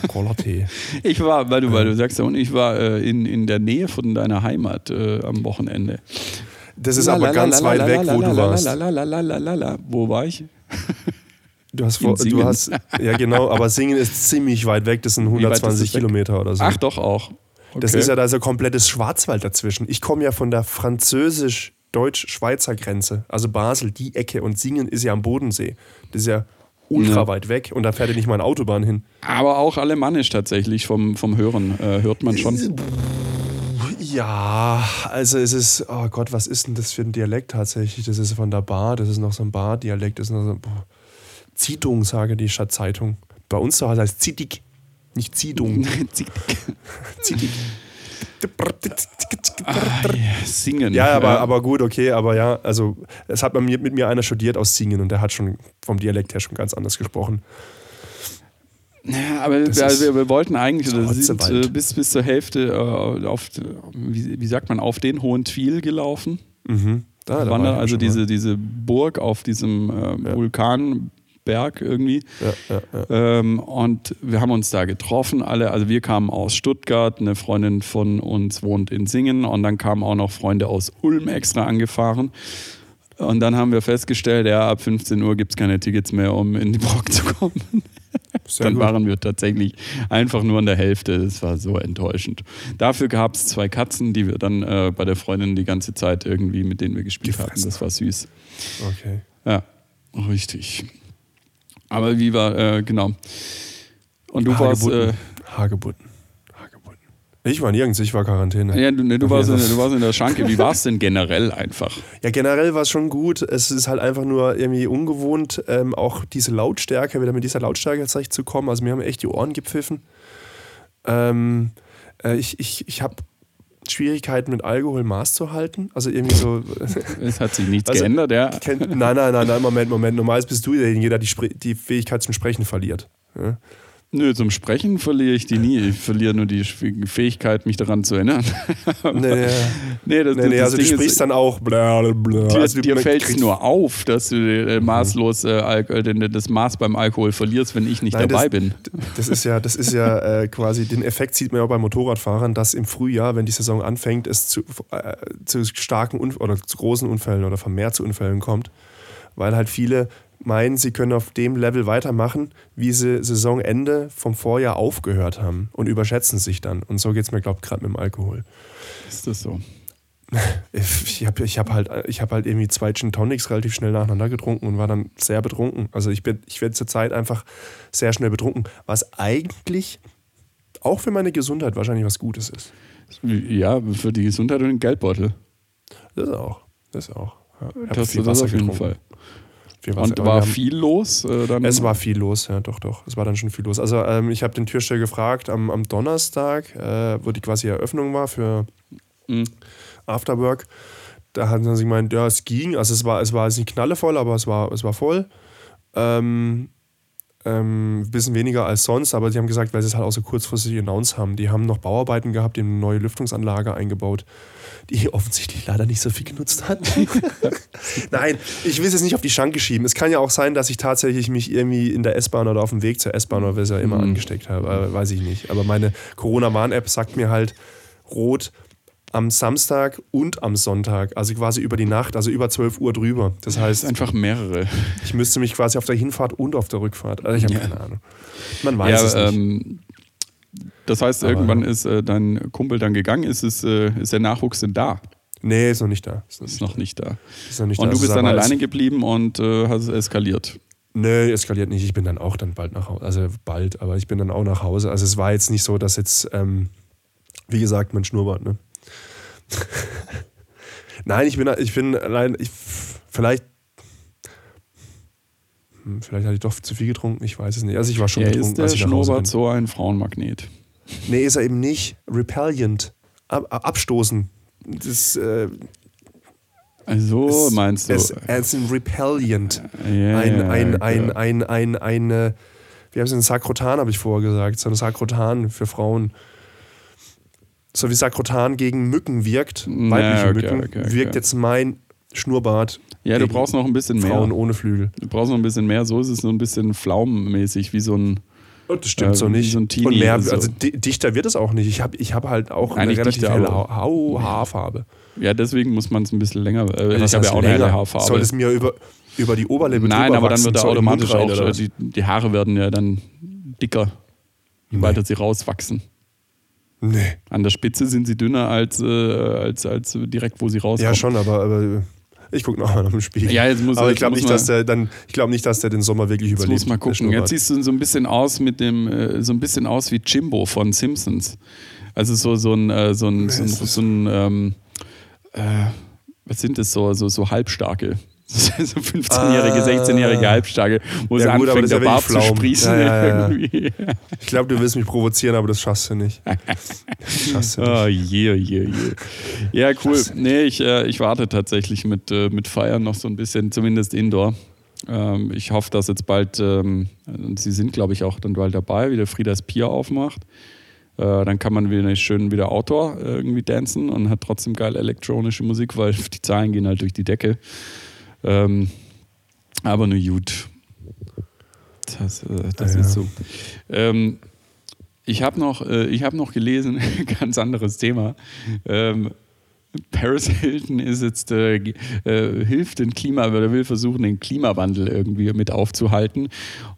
[SPEAKER 2] Kollertee. *laughs*
[SPEAKER 1] Ich war, weil du, weil du sagst ich war äh, in, in der Nähe von deiner Heimat äh, am Wochenende.
[SPEAKER 2] Das ist aber ganz weit weg, wo du warst.
[SPEAKER 1] Wo war ich?
[SPEAKER 2] Du hast, vor, du hast, ja genau, aber Singen ist ziemlich weit weg, das sind 120 Kilometer oder so.
[SPEAKER 1] Ach doch auch.
[SPEAKER 2] Okay. Das ist ja da so komplettes Schwarzwald dazwischen. Ich komme ja von der französisch-deutsch-Schweizer Grenze, also Basel, die Ecke und Singen ist ja am Bodensee. Das ist ja ultra ja. weit weg und da fährt ja nicht mal eine Autobahn hin.
[SPEAKER 1] Aber auch alemannisch tatsächlich vom, vom Hören äh, hört man schon.
[SPEAKER 2] Ja, also es ist, oh Gott, was ist denn das für ein Dialekt tatsächlich? Das ist von der Bar, das ist noch so ein Bar-Dialekt, das ist noch so, boah. Zeitung, sage die Stadtzeitung. Bei uns zu Hause heißt Zitig, nicht Zeitung. *laughs* Zitig.
[SPEAKER 1] Ah, yeah, singen.
[SPEAKER 2] Ja, aber, aber gut, okay, aber ja, also es hat mit mir einer studiert aus Singen und der hat schon vom Dialekt her schon ganz anders gesprochen.
[SPEAKER 1] Ja, aber wir, wir, wollten eigentlich, oder sind äh, bis, bis zur Hälfte äh, auf, wie, wie, sagt man, auf den hohen Twil gelaufen.
[SPEAKER 2] Mhm.
[SPEAKER 1] Da, da war also diese, diese Burg auf diesem äh, ja. Vulkanberg irgendwie.
[SPEAKER 2] Ja, ja,
[SPEAKER 1] ähm, und wir haben uns da getroffen, alle. Also wir kamen aus Stuttgart, eine Freundin von uns wohnt in Singen und dann kamen auch noch Freunde aus Ulm extra angefahren. Und dann haben wir festgestellt, ja, ab 15 Uhr gibt es keine Tickets mehr, um in die Burg zu kommen. *laughs* Sehr dann gut. waren wir tatsächlich einfach nur an der Hälfte. Das war so enttäuschend. Dafür gab es zwei Katzen, die wir dann äh, bei der Freundin die ganze Zeit irgendwie, mit denen wir gespielt hatten. Das war süß.
[SPEAKER 2] Okay.
[SPEAKER 1] Ja, richtig. Aber wie war, äh, genau. Und du
[SPEAKER 2] Hagebutten.
[SPEAKER 1] warst. Äh,
[SPEAKER 2] Hagebutten. Ich war nirgends, ich war Quarantäne.
[SPEAKER 1] Ja, du, ne, du, warst in, du warst in der *laughs* Schranke. Wie war es denn generell einfach?
[SPEAKER 2] Ja, generell war es schon gut. Es ist halt einfach nur irgendwie ungewohnt, ähm, auch diese Lautstärke, wieder mit dieser Lautstärke zurechtzukommen. Also mir haben echt die Ohren gepfiffen. Ähm, äh, ich ich, ich habe Schwierigkeiten mit Alkohol Maß zu halten. Also irgendwie so. *laughs*
[SPEAKER 1] Es hat sich nichts also, geändert, ja.
[SPEAKER 2] Kennt, nein, nein, nein, nein, Moment, Moment. Normalerweise bist du derjenige, der die, die Fähigkeit zum Sprechen verliert. Ja?
[SPEAKER 1] Nö, zum Sprechen verliere ich die nie. Ich verliere nur die Fähigkeit, mich daran zu erinnern. *laughs*
[SPEAKER 2] nee, *laughs* nee, das, nee, nee das also Ding du sprichst ist, dann auch bla bla.
[SPEAKER 1] Dir, also dir fällt es nur auf, dass du äh, maßlos äh, äh, das Maß beim Alkohol verlierst, wenn ich nicht Nein, dabei
[SPEAKER 2] das,
[SPEAKER 1] bin.
[SPEAKER 2] Das ist ja, das ist ja *laughs* äh, quasi, den Effekt sieht man ja auch bei Motorradfahrern, dass im Frühjahr, wenn die Saison anfängt, es zu, äh, zu starken Unf oder zu großen Unfällen oder vermehrt zu Unfällen kommt. Weil halt viele meinen, sie können auf dem Level weitermachen, wie sie Saisonende vom Vorjahr aufgehört haben und überschätzen sich dann. Und so geht es mir, glaube ich, gerade mit dem Alkohol.
[SPEAKER 1] Ist das so? *laughs*
[SPEAKER 2] Ich habe ich hab halt, hab halt irgendwie zwei Gin Tonics relativ schnell nacheinander getrunken und war dann sehr betrunken. Also ich, bin, ich werde zurzeit einfach sehr schnell betrunken, was eigentlich auch für meine Gesundheit wahrscheinlich was Gutes ist.
[SPEAKER 1] Ja, für die Gesundheit und den Geldbeutel.
[SPEAKER 2] Das auch. Das auch. Ja,
[SPEAKER 1] das, das auf jeden Fall. Und war haben, viel los?
[SPEAKER 2] Äh, dann? Es war viel los, ja, doch, doch. Es war dann schon viel los. Also ähm, ich habe den Türsteher gefragt am, am Donnerstag, äh, wo die quasi Eröffnung war für mhm. Afterwork. Da hatten sie gemeint, ja, es ging. Also es war, es war nicht knallevoll, aber es war, es war voll. Ähm, ähm, ein bisschen weniger als sonst, aber sie haben gesagt, weil sie es halt auch so kurzfristig announced haben. Die haben noch Bauarbeiten gehabt, die eine neue Lüftungsanlage eingebaut die *laughs* offensichtlich leider nicht so viel genutzt hat. *laughs* Nein, ich will es jetzt nicht auf die Schranke schieben. Es kann ja auch sein, dass ich tatsächlich mich irgendwie in der S-Bahn oder auf dem Weg zur S-Bahn oder was ja immer mhm. angesteckt habe. Weiß ich nicht. Aber meine Corona-Warn-App sagt mir halt rot am Samstag und am Sonntag, also quasi über die Nacht, also über 12 Uhr drüber. Das heißt. Das
[SPEAKER 1] einfach mehrere.
[SPEAKER 2] Ich müsste mich quasi auf der Hinfahrt und auf der Rückfahrt. Also ich habe ja. keine Ahnung. Man weiß ja, es nicht. Ähm,
[SPEAKER 1] das heißt, Aber irgendwann ist äh, dein Kumpel dann gegangen. Ist, es, äh, ist der Nachwuchs denn da?
[SPEAKER 2] Nee, ist noch nicht da.
[SPEAKER 1] Ist noch, ist noch nicht da.
[SPEAKER 2] Ist noch nicht
[SPEAKER 1] und
[SPEAKER 2] da.
[SPEAKER 1] du bist dann alleine geblieben und äh, hast eskaliert.
[SPEAKER 2] Nee, eskaliert nicht. Ich bin dann auch dann bald nach Hause. Also bald, aber ich bin dann auch nach Hause. Also es war jetzt nicht so, dass jetzt, ähm, wie gesagt, mein Schnurrbart, ne? *laughs* Nein, ich bin, ich bin allein, ich, vielleicht hm, vielleicht hatte ich doch zu viel getrunken, ich weiß es nicht. Also ich war schon
[SPEAKER 1] ja,
[SPEAKER 2] betrunken.
[SPEAKER 1] Ist der Schnurrbart so ein Frauenmagnet?
[SPEAKER 2] Nee, ist er eben nicht. Repellent. Ab, abstoßen. Das, äh,
[SPEAKER 1] Also
[SPEAKER 2] Es-
[SPEAKER 1] meinst du?
[SPEAKER 2] Es, es ist ein Repellent.
[SPEAKER 1] Ja,
[SPEAKER 2] ein, ein, ein, ein, ein, eine, wie heißt es, ein Sakrotan, habe ich vorher gesagt. So ein Sakrotan für Frauen. So wie Sakrotan gegen Mücken wirkt, weibliche
[SPEAKER 1] okay,
[SPEAKER 2] Mücken,
[SPEAKER 1] okay, okay.
[SPEAKER 2] wirkt jetzt mein Schnurrbart.
[SPEAKER 1] Ja, du brauchst noch ein bisschen mehr.
[SPEAKER 2] Frauen ohne Flügel.
[SPEAKER 1] Du brauchst noch ein bisschen mehr. So ist es so ein bisschen pflaumenmäßig, wie so ein.
[SPEAKER 2] Und das stimmt
[SPEAKER 1] Äh,
[SPEAKER 2] so nicht.
[SPEAKER 1] so ein Teenie,
[SPEAKER 2] Und mehr,
[SPEAKER 1] also-
[SPEAKER 2] also di- dichter wird es auch nicht. Ich habe ich hab halt auch eine
[SPEAKER 1] Eigentlich
[SPEAKER 2] relativ
[SPEAKER 1] dichter,
[SPEAKER 2] helle Ha- Hau Haarfarbe.
[SPEAKER 1] Ja, deswegen muss man es ein bisschen länger. Äh, ich habe ja auch eine helle
[SPEAKER 2] länger?
[SPEAKER 1] Haarfarbe.
[SPEAKER 2] Soll es mir über, über die Oberlippe
[SPEAKER 1] Nein, aber dann wird er automatisch auch. Die, die Haare werden ja dann dicker, je
[SPEAKER 2] Nee.
[SPEAKER 1] weiter sie rauswachsen.
[SPEAKER 2] Nee.
[SPEAKER 1] An der Spitze sind sie dünner als, äh, als, als direkt, wo sie rauskommen.
[SPEAKER 2] Ja, schon, aber, aber ich gucke nochmal noch im Spiegel.
[SPEAKER 1] Ja, jetzt muss-
[SPEAKER 2] aber ich glaube nicht, dass der dann, ich glaube nicht, dass der den Sommer wirklich
[SPEAKER 1] Jetzt
[SPEAKER 2] überlebt.
[SPEAKER 1] muss mal gucken. Jetzt siehst du so ein bisschen aus mit dem, äh, so ein bisschen aus wie Jimbo von Simpsons. Also so, so ein, äh, so ein, so ein, so ein ähm, äh, was sind das so, so, so halbstarke? *laughs* So 15-jährige,
[SPEAKER 2] Ah.
[SPEAKER 1] 16-jährige Halbstarke, wo
[SPEAKER 2] Ja
[SPEAKER 1] sie
[SPEAKER 2] gut,
[SPEAKER 1] anfängt, der Bart zu sprießen.
[SPEAKER 2] Ja, ja. Ich glaube, du willst mich provozieren, aber das schaffst du nicht. *laughs* Schaffst du nicht.
[SPEAKER 1] Oh je, je, je. Ja, cool. Nee, ich, äh, ich warte tatsächlich mit, äh, mit Feiern noch so ein bisschen, zumindest Indoor. Ähm, ich hoffe, dass jetzt bald, ähm, sie sind glaube ich auch dann bald dabei, wie der Friedas Pier aufmacht. Äh, dann kann man wieder schön wieder Outdoor äh, irgendwie dancen und hat trotzdem geil elektronische Musik, weil *laughs* die Zahlen gehen halt durch die Decke. Ähm, aber nur gut. Das, äh, das
[SPEAKER 2] Ja,
[SPEAKER 1] ist so. Ähm, ich habe noch, äh, ich hab noch gelesen, *laughs* ganz anderes Thema. Ähm, Paris Hilton ist jetzt, äh, äh, hilft den Klima, oder will versuchen, den Klimawandel irgendwie mit aufzuhalten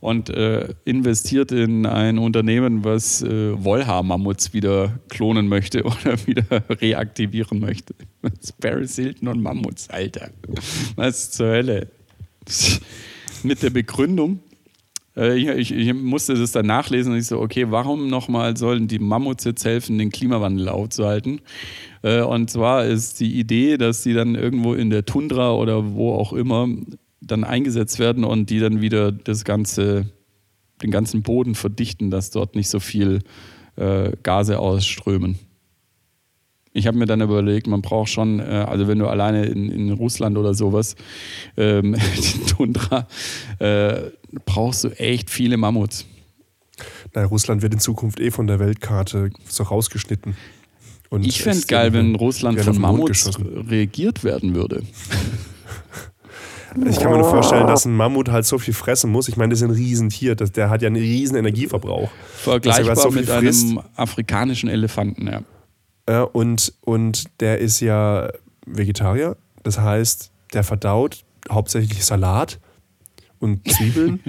[SPEAKER 1] und äh, investiert in ein Unternehmen, was äh, Wollhaar-Mammuts wieder klonen möchte *laughs* oder wieder reaktivieren möchte. Paris Hilton und Mammuts, Alter. Was zur Hölle? Mit der Begründung, ich, ich, ich musste das dann nachlesen und ich so, okay, warum nochmal sollen die Mammuts jetzt helfen, den Klimawandel aufzuhalten? Äh, Und zwar ist die Idee, dass die dann irgendwo in der Tundra oder wo auch immer dann eingesetzt werden und die dann wieder das ganze, den ganzen Boden verdichten, dass dort nicht so viel äh, Gase ausströmen. Ich habe mir dann überlegt, man braucht schon, äh, also wenn du alleine in, in Russland oder sowas, ähm, die *laughs* Tundra, äh, brauchst du echt viele Mammuts.
[SPEAKER 2] Na, Russland wird in Zukunft eh von der Weltkarte so rausgeschnitten. Und
[SPEAKER 1] Ich fände
[SPEAKER 2] es
[SPEAKER 1] geil, wenn Russland von Mammuts regiert werden würde.
[SPEAKER 2] Ich kann mir nur vorstellen, dass ein Mammut halt so viel fressen muss. Ich meine, das ist ein Riesentier. Das, der hat ja einen riesen Energieverbrauch.
[SPEAKER 1] Vergleichbar
[SPEAKER 2] so
[SPEAKER 1] mit
[SPEAKER 2] frisst.
[SPEAKER 1] einem afrikanischen Elefanten, ja.
[SPEAKER 2] Ja, und, und der ist ja Vegetarier. Das heißt, der verdaut hauptsächlich Salat und *laughs* Zwiebeln.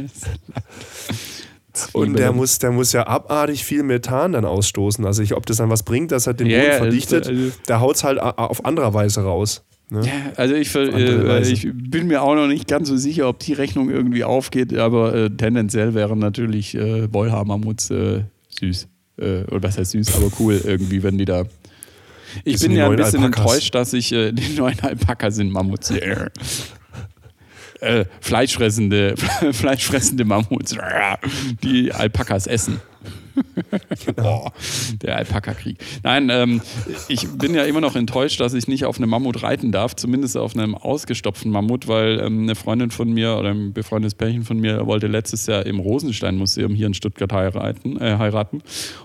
[SPEAKER 2] und der muss, der muss ja abartig viel Methan dann ausstoßen. Also ich, ob das dann was bringt, dass er den
[SPEAKER 1] Ja,
[SPEAKER 2] Boden
[SPEAKER 1] ja,
[SPEAKER 2] verdichtet,
[SPEAKER 1] also-
[SPEAKER 2] der haut es halt auf andere Weise raus. Ne?
[SPEAKER 1] Ja, also ich, äh, ich bin mir auch noch nicht ganz so sicher, ob die Rechnung irgendwie aufgeht, aber äh, tendenziell wären natürlich äh, Wollhaar-Mammuts äh, süß. Äh, oder was heißt süß, aber cool irgendwie, wenn die da. Ich bin ja ein bisschen
[SPEAKER 2] Alpakas.
[SPEAKER 1] enttäuscht, dass ich äh, die *laughs* neuen Alpakas sind Mammuts. Äh, fleischfressende, *laughs* fleischfressende Mammuts, die Alpakas essen. *laughs* Boah, der Alpaka-Krieg. Nein, ähm, ich bin ja immer noch enttäuscht, dass ich nicht auf einem Mammut reiten darf, zumindest auf einem ausgestopften Mammut, weil ähm, eine Freundin von mir oder ein befreundetes Pärchen von mir wollte letztes Jahr im Rosenstein-Museum hier in Stuttgart heiraten. Äh, heiraten.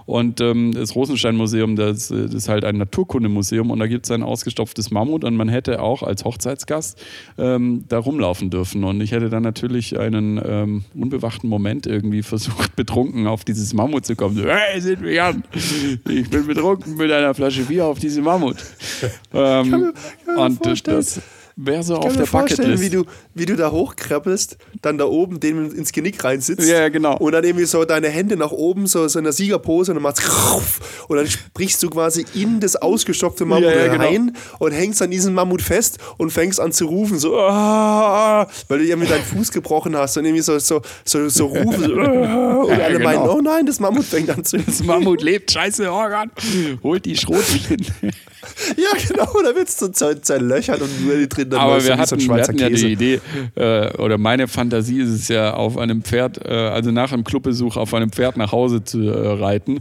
[SPEAKER 1] Und ähm, das Rosenstein-Museum, das, das ist halt ein Naturkundemuseum und da gibt es ein ausgestopftes Mammut und man hätte auch als Hochzeitsgast ähm, da rumlaufen dürfen. Und ich hätte dann natürlich einen ähm, unbewachten Moment irgendwie versucht, *laughs* betrunken auf dieses Mammut zu kommen. So, hey, sind wir an? Ich bin betrunken mit einer Flasche Bier auf diesem Mammut. *laughs* Ähm,
[SPEAKER 2] kann mir
[SPEAKER 1] und
[SPEAKER 2] vorstellen-
[SPEAKER 1] das wäre so
[SPEAKER 2] Ich
[SPEAKER 1] auf
[SPEAKER 2] kann mir
[SPEAKER 1] der
[SPEAKER 2] vorstellen,
[SPEAKER 1] Bucketlist.
[SPEAKER 2] wie du, wie du da hochkrabbelst, dann da oben dem ins Genick reinsitzt.
[SPEAKER 1] Ja, ja, genau.
[SPEAKER 2] Und dann irgendwie so deine Hände nach oben, so, so in der Siegerpose und dann machst du und dann sprichst du quasi in das ausgestopfte Mammut
[SPEAKER 1] ja, genau.
[SPEAKER 2] rein und hängst an diesem Mammut fest und fängst an zu rufen, so, "Ah", weil du irgendwie deinen Fuß gebrochen hast und irgendwie so, so, so, so rufen, so, *laughs* "Ah", und
[SPEAKER 1] Ja,
[SPEAKER 2] alle
[SPEAKER 1] genau.
[SPEAKER 2] meinen, oh nein, das Mammut fängt an zu
[SPEAKER 1] das Mammut lebt, scheiße, Organ. Holt die Schrotflinten. *laughs*
[SPEAKER 2] Ja, genau, da wird's so zer- zerlöchert und nur die drin dann
[SPEAKER 1] Aber wir
[SPEAKER 2] so so
[SPEAKER 1] hatten,
[SPEAKER 2] ein
[SPEAKER 1] wir hatten ja
[SPEAKER 2] Käse.
[SPEAKER 1] die Idee, äh, oder meine Fantasie ist es ja, auf einem Pferd, äh, also nach einem Clubbesuch auf einem Pferd nach Hause zu äh, reiten.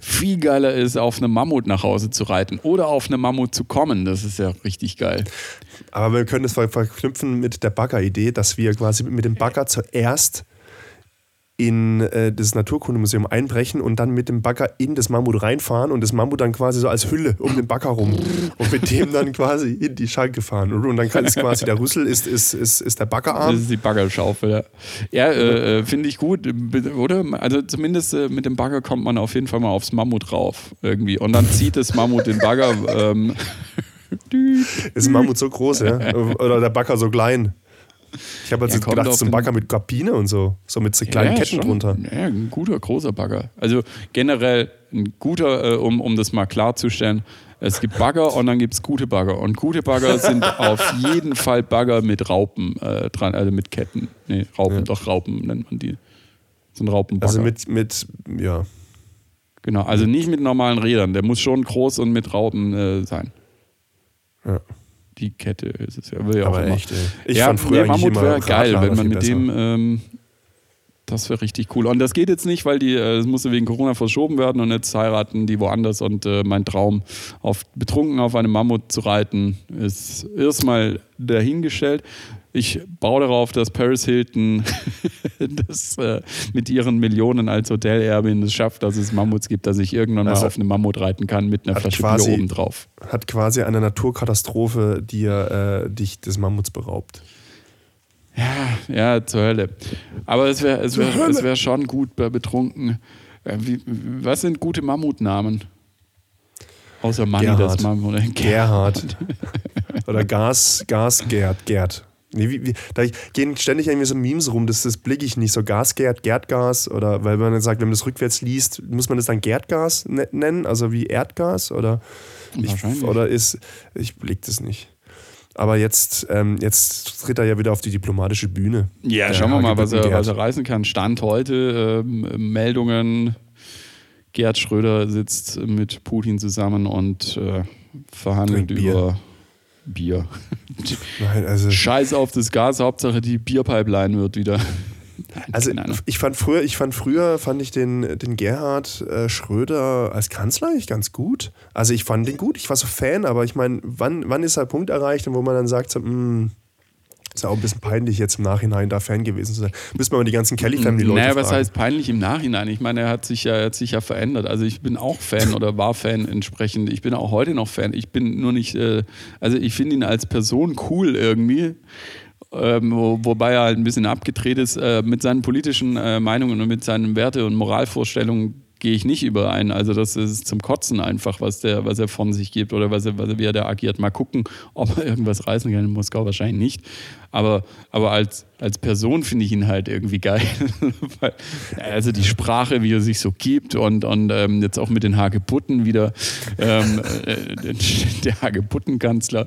[SPEAKER 1] viel geiler ist, auf einem Mammut nach Hause zu reiten oder auf einem Mammut zu kommen. Das ist ja richtig geil.
[SPEAKER 2] Aber wir können das verknüpfen mit der Bagger-Idee, dass wir quasi mit dem Bagger zuerst in äh, das Naturkundemuseum einbrechen und dann mit dem Bagger in das Mammut reinfahren und das Mammut dann quasi so als Hülle um den Bagger rum und mit dem dann quasi in die Schalke fahren. Und, und dann kann es quasi der Rüssel ist, ist, ist, ist der Baggerarm.
[SPEAKER 1] Das ist die Baggerschaufel, ja. Ja, äh, äh finde ich gut, oder? Also zumindest äh, mit dem Bagger kommt man auf jeden Fall mal aufs Mammut rauf irgendwie und dann zieht das Mammut den Bagger. Ähm, *laughs*
[SPEAKER 2] ist das Mammut so groß, ja? Oder der Bagger so klein? Ich habe jetzt ja, gedacht, so ein Bagger mit Kabine und so, so mit so kleinen ja, Ketten schon. drunter.
[SPEAKER 1] Ja, ein guter, großer Bagger. Also generell ein guter, äh, um, um das mal klarzustellen, es gibt Bagger und dann gibt es gute Bagger. Und gute Bagger *laughs* sind auf jeden Fall Bagger mit Raupen äh, dran, also mit Ketten. Nee, Raupen, ja. doch Raupen nennt man die. So ein Raupenbagger.
[SPEAKER 2] Also mit, mit, ja.
[SPEAKER 1] Genau, also nicht mit normalen Rädern. Der muss schon groß und mit Raupen äh, sein. Ja die Kette ist es ja. Will
[SPEAKER 2] Aber echt, ey.
[SPEAKER 1] Ich ja, fand früher nee, Mammut wäre geil, wenn man mit dem, ähm, das wäre richtig cool. Und das geht jetzt nicht, weil die, äh, das musste wegen Corona verschoben werden und jetzt heiraten die woanders und äh, mein Traum, auf, betrunken auf einem Mammut zu reiten, ist erstmal dahingestellt ich baue darauf, dass Paris Hilton *laughs* das äh, mit ihren Millionen als Hotelerbin es schafft, dass es Mammuts gibt, dass ich irgendwann also mal auf einem Mammut reiten kann mit einer Flasche quasi, Bier oben drauf.
[SPEAKER 2] Hat quasi eine Naturkatastrophe dir äh, dich des Mammuts beraubt.
[SPEAKER 1] Ja, ja, zur Hölle. Aber es wäre es wär, es wär schon gut bei Betrunken. Äh, wie, was sind gute Mammutnamen? Außer Mann, das Mammut.
[SPEAKER 2] Gerhard. Oder Gas, Gas Gerd, Gerd. Nee, wie, wie, da gehen ständig irgendwie so Memes rum, das, das blicke ich nicht. So Gasgerd, Gerdgas oder weil man dann sagt, wenn man das rückwärts liest, muss man das dann Gerdgas ne-, nennen, also wie Erdgas oder ich, oder ist, ich blick das nicht. Aber jetzt, ähm, jetzt tritt er ja wieder auf die diplomatische Bühne.
[SPEAKER 1] Ja, schauen wir mal, was er, was er reißen kann. Stand heute, ähm, Meldungen. Gerd Schröder sitzt mit Putin zusammen und äh, verhandelt über Bier. Nein, also Scheiß auf das Gas, Hauptsache die Bierpipeline wird wieder.
[SPEAKER 2] Also ich fand früher, ich fand früher fand ich den, den Gerhard äh, Schröder als Kanzler eigentlich ganz gut. Also ich fand den gut, ich war so Fan, aber ich meine, wann, wann ist der Punkt erreicht, wo man dann sagt, so, mh, hm, ist ja auch ein bisschen peinlich, jetzt im Nachhinein da Fan gewesen zu sein. Müssen wir mal die ganzen Kelly Family Leute
[SPEAKER 1] Naja, was heißt peinlich im Nachhinein? Ich meine, er hat sich ja, hat sich ja verändert. Also ich bin auch Fan *laughs* oder war Fan entsprechend. Ich bin auch heute noch Fan. Ich bin nur nicht, äh, also ich finde ihn als Person cool irgendwie. Ähm, wo, wobei er halt ein bisschen abgedreht ist äh, mit seinen politischen äh, Meinungen und mit seinen Werte- und Moralvorstellungen gehe ich nicht überein. Also das ist zum Kotzen einfach, was der, was er von sich gibt oder was er, was er, wie er da agiert. Mal gucken, *laughs* ob er irgendwas reißen kann in Moskau, wahrscheinlich nicht. Aber, aber als, als Person finde ich ihn halt irgendwie geil. *laughs* also die Sprache, wie er sich so gibt und, und ähm, jetzt auch mit den Hagebutten wieder ähm, *laughs* äh, der Hagebuttenkanzler.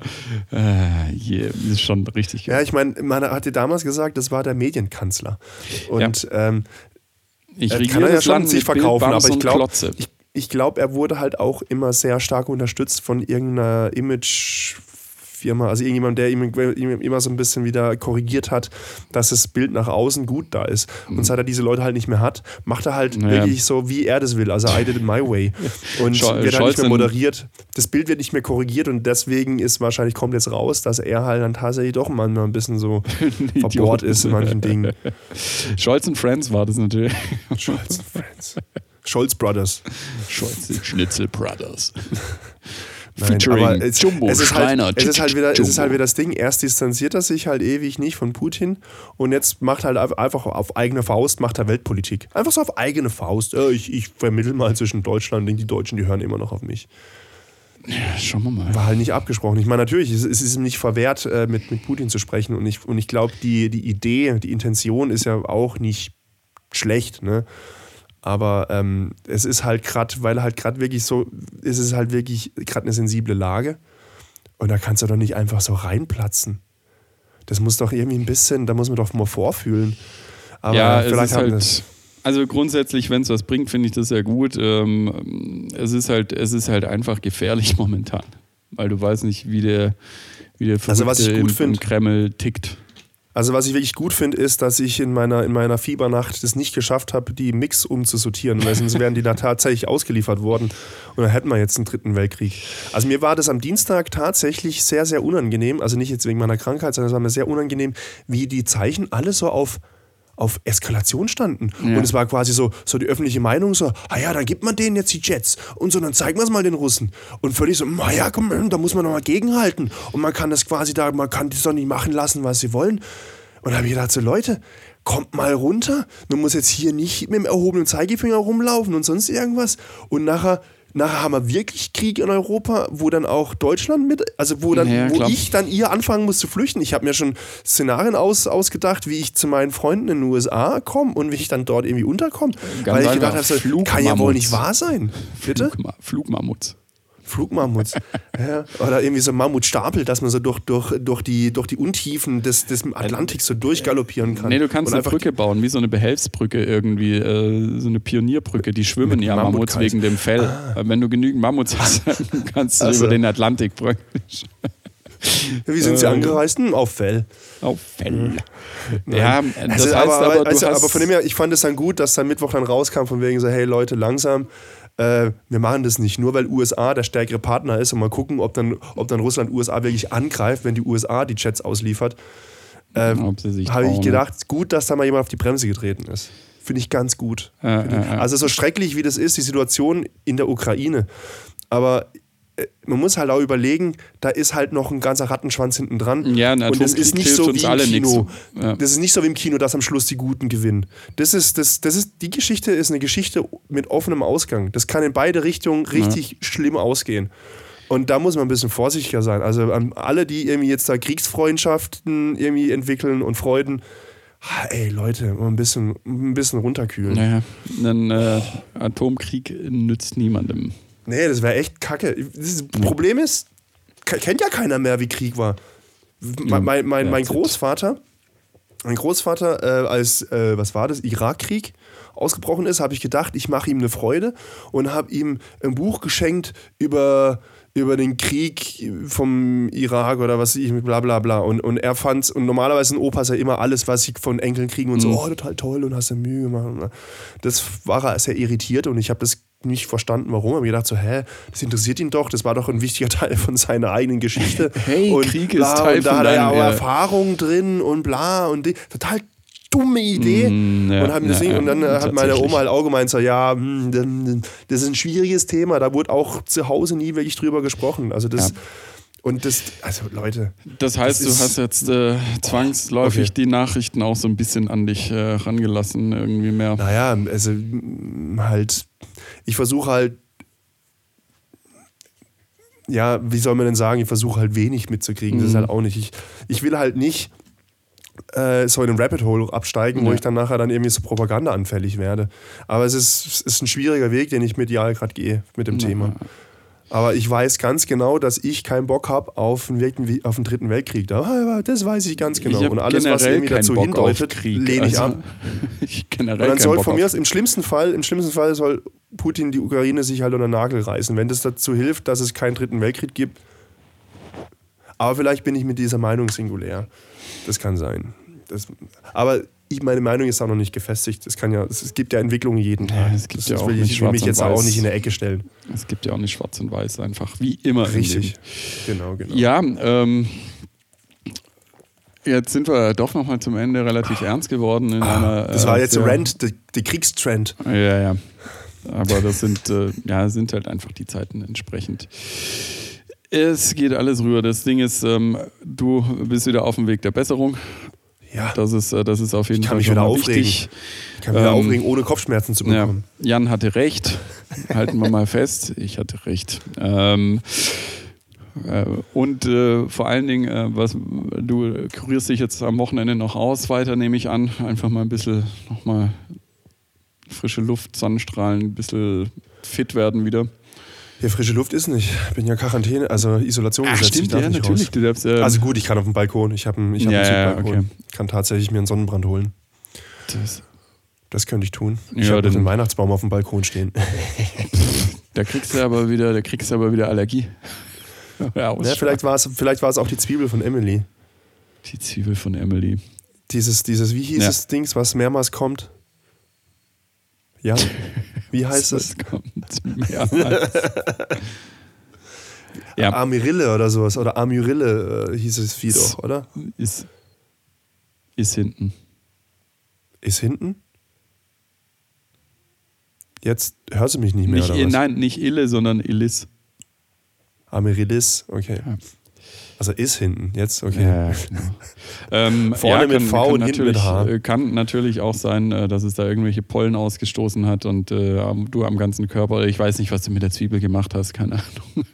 [SPEAKER 1] Äh, yeah, ist schon richtig
[SPEAKER 2] geil. Ja, ich meine, man hat dir damals gesagt, das war der Medienkanzler. Und ja. ähm, ich äh, kann er ja schon sich verkaufen, aber ich glaube, ich, ich glaube, er wurde halt auch immer sehr stark unterstützt von irgendeiner Image Firma, also irgendjemand, der ihm, ihm, immer so ein bisschen wieder korrigiert hat, dass das Bild nach außen gut da ist. Und mhm. seit er diese Leute halt nicht mehr hat, macht er halt naja. wirklich so, wie er das will. Also I did it my way. *laughs* Und Schol wird halt nicht mehr moderiert. Das Bild wird nicht mehr korrigiert und deswegen ist wahrscheinlich, kommt jetzt raus, dass er halt dann tatsächlich doch manchmal ein bisschen so *laughs* verbohrt ist in manchen Dingen.
[SPEAKER 1] Scholz und Friends war das natürlich.
[SPEAKER 2] Scholz und Friends. Scholz Brothers.
[SPEAKER 1] Scholz Schnitzel Brothers. *laughs*
[SPEAKER 2] Nein, Featuring es, Jumbo, es ist, halt, es, ist halt wieder, es ist halt wieder das Ding, erst distanziert er sich halt ewig nicht von Putin und jetzt macht halt einfach auf eigene Faust, macht er Weltpolitik. Einfach so auf eigene Faust. Ich, ich vermittel mal zwischen Deutschland und die Deutschen, die hören immer noch auf mich.
[SPEAKER 1] Ja, schauen wir mal.
[SPEAKER 2] War halt nicht abgesprochen. Ich meine, natürlich, es ist ihm nicht verwehrt, äh, mit, mit Putin zu sprechen. Und ich, und ich glaube, die, die Idee, die Intention ist ja auch nicht schlecht. Ne? Aber ähm, es ist halt gerade, weil halt gerade wirklich so, es ist halt wirklich gerade eine sensible Lage. Und da kannst du doch nicht einfach so reinplatzen. Das muss doch irgendwie ein bisschen, da muss man doch mal vorfühlen.
[SPEAKER 1] Aber ja, vielleicht ist halt, also grundsätzlich, wenn es was bringt, finde ich das sehr gut. Ähm, es, ist halt, es ist halt einfach gefährlich *laughs* momentan. Weil du weißt nicht, wie der, wie der
[SPEAKER 2] also was ich gut
[SPEAKER 1] im, im Kreml tickt.
[SPEAKER 2] Also was ich wirklich gut finde, ist, dass ich in meiner, in meiner Fiebernacht das nicht geschafft habe, die Mix umzusortieren, weil sonst wären die da tatsächlich ausgeliefert worden. Und dann hätten wir jetzt einen dritten Weltkrieg. Also mir war das am Dienstag tatsächlich sehr, sehr unangenehm, also nicht jetzt wegen meiner Krankheit, sondern es war mir sehr unangenehm, wie die Zeichen alle so auf auf Eskalation standen. Ja. Und es war quasi so, so die öffentliche Meinung so, ah ja, dann gibt man denen jetzt die Jets und so, dann zeigen wir es mal den Russen. Und völlig so, ah ja, komm, da muss man nochmal gegenhalten. Und man kann das quasi da, man kann das doch nicht machen lassen, was sie wollen. Und da habe ich gedacht, so Leute, kommt mal runter. Man muss jetzt hier nicht mit dem erhobenen Zeigefinger rumlaufen und sonst irgendwas. Und nachher nachher haben wir wirklich Krieg in Europa, wo dann auch Deutschland mit, also wo dann, ja, wo ich dann ihr anfangen muss zu flüchten. Ich habe mir schon Szenarien aus, ausgedacht, wie ich zu meinen Freunden in den USA komme und wie ich dann dort irgendwie unterkomme. Weil ich gedacht habe, so, kann ja wohl nicht wahr sein. Bitte?
[SPEAKER 1] Flugma Flugmammuts.
[SPEAKER 2] Flugmammuts. *laughs* ja. Oder irgendwie so Mammutstapel, dass man so durch, durch, durch, die, durch die Untiefen des, des Atlantiks so durchgaloppieren kann.
[SPEAKER 1] Nee, du kannst eine Brücke bauen, wie so eine Behelfsbrücke irgendwie, äh, so eine Pionierbrücke. Die schwimmen ja Mammuts wegen dem Fell. Ah. Wenn du genügend Mammuts hast, *laughs* kannst du also. über den Atlantik praktisch. *laughs*
[SPEAKER 2] Wie sind sie ähm. angereist? Hm, auf Fell.
[SPEAKER 1] Auf Fell.
[SPEAKER 2] Ja, das also, heißt aber, aber, also, aber von dem her, ich fand es dann gut, dass dann Mittwoch dann rauskam, von wegen so, hey Leute, langsam, äh, wir machen das nicht nur, weil USA der stärkere Partner ist und mal gucken, ob dann, ob dann Russland USA wirklich angreift, wenn die USA die Jets ausliefert. Ähm, Habe ich gedacht, gut, dass da mal jemand auf die Bremse getreten ist. Finde ich ganz gut. Äh, äh, also so schrecklich wie das ist, die Situation in der Ukraine. Aber äh, man muss halt auch überlegen, da ist halt noch ein ganzer Rattenschwanz hinten dran.
[SPEAKER 1] Ja, und
[SPEAKER 2] das ist nicht so wie im Kino.
[SPEAKER 1] Ja.
[SPEAKER 2] Das ist nicht so wie im Kino, dass am Schluss die Guten gewinnen. Das ist, das, das ist, die Geschichte ist eine Geschichte mit offenem Ausgang. Das kann in beide Richtungen richtig ja. schlimm ausgehen. Und da muss man ein bisschen vorsichtiger sein. Also an alle, die irgendwie jetzt da Kriegsfreundschaften irgendwie entwickeln und Freuden, ey Leute, mal ein bisschen, ein bisschen runterkühlen.
[SPEAKER 1] Naja, ein äh, Atomkrieg nützt niemandem.
[SPEAKER 2] Nee, das wäre echt kacke. Das Problem ist, kennt ja keiner mehr, wie Krieg war. Mein, mein, mein, mein Großvater, mein Großvater, äh, als, äh, was war das, Irakkrieg ausgebrochen ist, habe ich gedacht, ich mache ihm eine Freude und habe ihm ein Buch geschenkt über, über den Krieg vom Irak oder was ich, bla bla bla. Und, und er fand und normalerweise ein Opa ist ja immer alles, was sie von Enkeln kriegen und so, mhm. oh, total toll und hast du Mühe gemacht. Das war er sehr irritiert und ich habe das nicht verstanden, warum. Ich habe gedacht, so, hä, das interessiert ihn doch, das war doch ein wichtiger *laughs* Teil von seiner eigenen Geschichte. *laughs*
[SPEAKER 1] hey, und Krieg bla, ist Teil
[SPEAKER 2] und da hat er ja auch Erfahrung drin und bla und die, total dumme Idee. Mm, ja, und, haben das ja, und dann ja, hat meine Oma halt auch gemeint, so, ja, hm, das ist ein schwieriges Thema, da wurde auch zu Hause nie wirklich drüber gesprochen. Also das und das, also Leute.
[SPEAKER 1] Das heißt, das du hast jetzt äh, zwangsläufig okay. die Nachrichten auch so ein bisschen an dich äh, rangelassen, irgendwie mehr.
[SPEAKER 2] Naja, also halt, ich versuche halt, ja, wie soll man denn sagen, ich versuche halt wenig mitzukriegen. Mhm. Das ist mhm. halt auch nicht. Ich, ich will halt nicht äh, so in den Rabbit Hole absteigen, ja. wo ich dann nachher dann irgendwie so propagandaanfällig werde. Aber es ist, es ist ein schwieriger Weg, den ich medial gerade gehe mit dem ja. Thema. Aber ich weiß ganz genau, dass ich keinen Bock habe auf, einen, auf einen dritten Weltkrieg. Das weiß ich ganz genau.
[SPEAKER 1] Ich
[SPEAKER 2] und alles, was irgendwie dazu Bock hindeutet, lehne ich also, ab. *laughs*
[SPEAKER 1] ich generell
[SPEAKER 2] und dann soll Bock von mir aus im schlimmsten Fall, im schlimmsten Fall soll Putin die Ukraine sich halt unter den Nagel reißen, wenn das dazu hilft, dass es keinen dritten Weltkrieg gibt. Aber vielleicht bin ich mit dieser Meinung singulär. Das kann sein. Das, aber ich, meine Meinung ist auch noch nicht gefestigt. Es, kann ja, es gibt ja Entwicklungen jeden Tag.
[SPEAKER 1] Ja, es gibt das ja auch
[SPEAKER 2] will
[SPEAKER 1] nicht
[SPEAKER 2] ich will mich jetzt auch nicht in der Ecke stellen.
[SPEAKER 1] Es gibt ja auch nicht schwarz und weiß, einfach wie immer.
[SPEAKER 2] Richtig. Genau, genau.
[SPEAKER 1] Ja, ähm, Jetzt sind wir doch nochmal zum Ende relativ ernst geworden. In ah, einer,
[SPEAKER 2] das war äh, jetzt Rent, die, die Kriegstrend.
[SPEAKER 1] Ja, ja. Aber das sind, äh, ja, sind halt einfach die Zeiten entsprechend. Es geht alles rüber. Das Ding ist, ähm, du bist wieder auf dem Weg der Besserung.
[SPEAKER 2] Ja.
[SPEAKER 1] Das ist, äh, das ist auf jeden
[SPEAKER 2] ich
[SPEAKER 1] kann
[SPEAKER 2] Fall
[SPEAKER 1] mich
[SPEAKER 2] wieder aufregen. wichtig. Ich kann mich ähm, wieder aufregen, ohne Kopfschmerzen zu bekommen.
[SPEAKER 1] Ja, Jan hatte recht. *laughs* Halten wir mal fest. Ich hatte recht. Ähm, äh, und äh, vor allen Dingen, äh, was, du kurierst dich jetzt am Wochenende noch aus, weiter nehme ich an. Einfach mal ein bisschen nochmal frische Luft, Sonnenstrahlen, ein bisschen fit werden wieder.
[SPEAKER 2] Ja, frische Luft ist nicht. Ich bin ja Quarantäne, also Isolation
[SPEAKER 1] Ach, gesetzt. Stimmt, ja, natürlich. Darfst,
[SPEAKER 2] ähm also gut, ich kann auf dem Balkon. Ich habe einen, ich hab
[SPEAKER 1] ja,
[SPEAKER 2] einen
[SPEAKER 1] Balkon. Okay.
[SPEAKER 2] Ich kann tatsächlich mir einen Sonnenbrand holen.
[SPEAKER 1] Das,
[SPEAKER 2] das könnte ich tun. Ich ja, habe den Weihnachtsbaum auf dem Balkon stehen. *laughs*
[SPEAKER 1] da kriegst du aber wieder, da kriegst du aber wieder Allergie. *laughs*
[SPEAKER 2] ja, vielleicht war es vielleicht auch die Zwiebel von Emily.
[SPEAKER 1] Die Zwiebel von Emily.
[SPEAKER 2] Dieses, dieses, wie hieß
[SPEAKER 1] Ja.
[SPEAKER 2] das Dings, was mehrmals kommt? Ja. *laughs* Wie heißt es?
[SPEAKER 1] Das kommt *laughs* ja,
[SPEAKER 2] Amirille oder sowas. Oder Amyrille äh, hieß es Vieh doch, oder?
[SPEAKER 1] ist, ist hinten.
[SPEAKER 2] Ist hinten? Jetzt hörst du mich nicht mehr,
[SPEAKER 1] Nicht,
[SPEAKER 2] oder was?
[SPEAKER 1] nein, nicht Ille, sondern Illis.
[SPEAKER 2] Amaryllis, okay.
[SPEAKER 1] Ja.
[SPEAKER 2] Also ist hinten, jetzt, okay.
[SPEAKER 1] Ja, genau. *laughs* ähm,
[SPEAKER 2] Vorne
[SPEAKER 1] ja,
[SPEAKER 2] mit
[SPEAKER 1] kann,
[SPEAKER 2] V
[SPEAKER 1] kann
[SPEAKER 2] und hinten mit
[SPEAKER 1] natürlich,
[SPEAKER 2] H.
[SPEAKER 1] äh, Kann natürlich auch sein, äh, dass es da irgendwelche Pollen ausgestoßen hat und äh, du am ganzen Körper. Ich weiß nicht, was du mit der Zwiebel gemacht hast, keine Ahnung.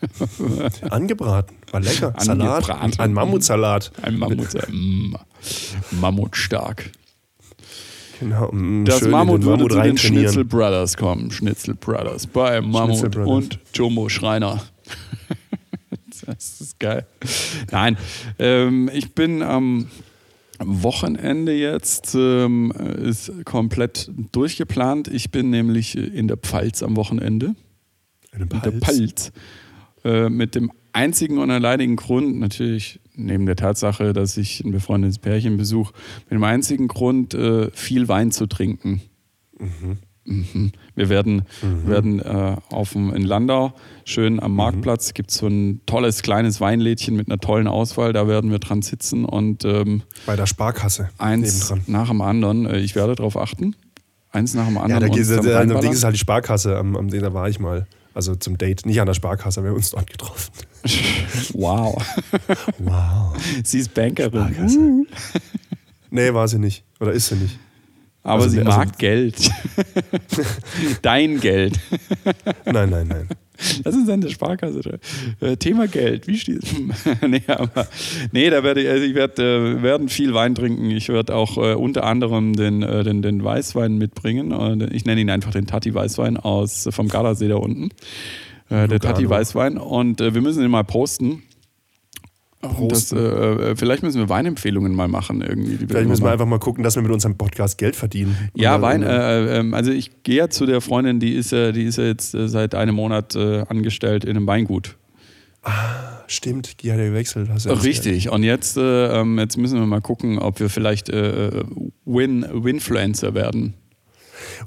[SPEAKER 1] *laughs*
[SPEAKER 2] Angebraten, war lecker. Salat,
[SPEAKER 1] Angebraten.
[SPEAKER 2] ein Mammutsalat.
[SPEAKER 1] Ein Mammut, *laughs* mm, Mammutstark.
[SPEAKER 2] Genau, mm,
[SPEAKER 1] Das Mammut würde
[SPEAKER 2] Mammut
[SPEAKER 1] zu den. Schnitzel Brothers kommen. Schnitzel Brothers bei Mammut
[SPEAKER 2] Brothers.
[SPEAKER 1] und Jumbo Schreiner. *laughs* das ist geil. Nein, ähm, ich bin am Wochenende jetzt, ähm, ist komplett durchgeplant. Ich bin nämlich in der Pfalz am Wochenende.
[SPEAKER 2] In den
[SPEAKER 1] In der
[SPEAKER 2] Pfalz.
[SPEAKER 1] Pfalz. Äh, mit dem einzigen und alleinigen Grund, natürlich neben der Tatsache, dass ich ein befreundetes Pärchen besuche, mit dem einzigen Grund, äh, viel Wein zu trinken. Mhm. Wir werden, werden äh, auf dem, in Landau schön am Marktplatz, gibt es so ein tolles kleines Weinlädchen mit einer tollen Auswahl, da werden wir dran sitzen und ähm,
[SPEAKER 2] Bei der Sparkasse.
[SPEAKER 1] eins
[SPEAKER 2] nebendran.
[SPEAKER 1] nach dem anderen, äh, ich werde darauf achten, eins nach dem
[SPEAKER 2] Ja,
[SPEAKER 1] anderen.
[SPEAKER 2] da geht es, da,
[SPEAKER 1] reinballern.
[SPEAKER 2] Ding ist halt die Sparkasse, am, am da war ich mal. Also zum Date. Nicht an der Sparkasse, wir haben uns dort getroffen. *laughs*
[SPEAKER 1] Wow.
[SPEAKER 2] Wow.
[SPEAKER 1] Sie ist Bankerin.
[SPEAKER 2] Sparkasse. Nee, war sie nicht. Oder ist sie nicht.
[SPEAKER 1] Aber
[SPEAKER 2] Also,
[SPEAKER 1] sie
[SPEAKER 2] also-
[SPEAKER 1] mag Geld. *laughs* Dein Geld.
[SPEAKER 2] Nein, nein, nein.
[SPEAKER 1] Das ist der Sparkasse. Äh, Thema Geld. Wie steht *laughs* nee, aber, nee, da werde ich, also ich werde äh, werden viel Wein trinken. Ich werde auch äh, unter anderem den, äh, den, den Weißwein mitbringen. Äh, ich nenne ihn einfach den Tati Weißwein aus vom Gardasee da unten. Äh, der Tati. Weißwein. Und äh, wir müssen ihn mal posten. Und Das, äh, äh, vielleicht müssen wir Weinempfehlungen mal machen irgendwie.
[SPEAKER 2] Vielleicht müssen wir einfach mal gucken, dass wir mit unserem Podcast Geld verdienen.
[SPEAKER 1] Ja,
[SPEAKER 2] Oder-
[SPEAKER 1] Wein.
[SPEAKER 2] oder-
[SPEAKER 1] Äh, ähm, also ich gehe ja zu der Freundin, die ist ja, die ist ja jetzt äh, seit einem Monat äh, angestellt in einem Weingut.
[SPEAKER 2] Stimmt, die hat ja gewechselt. Erzählt.
[SPEAKER 1] Richtig. Und jetzt, äh, ähm, jetzt müssen wir mal gucken, ob wir vielleicht äh, Win Winfluencer werden.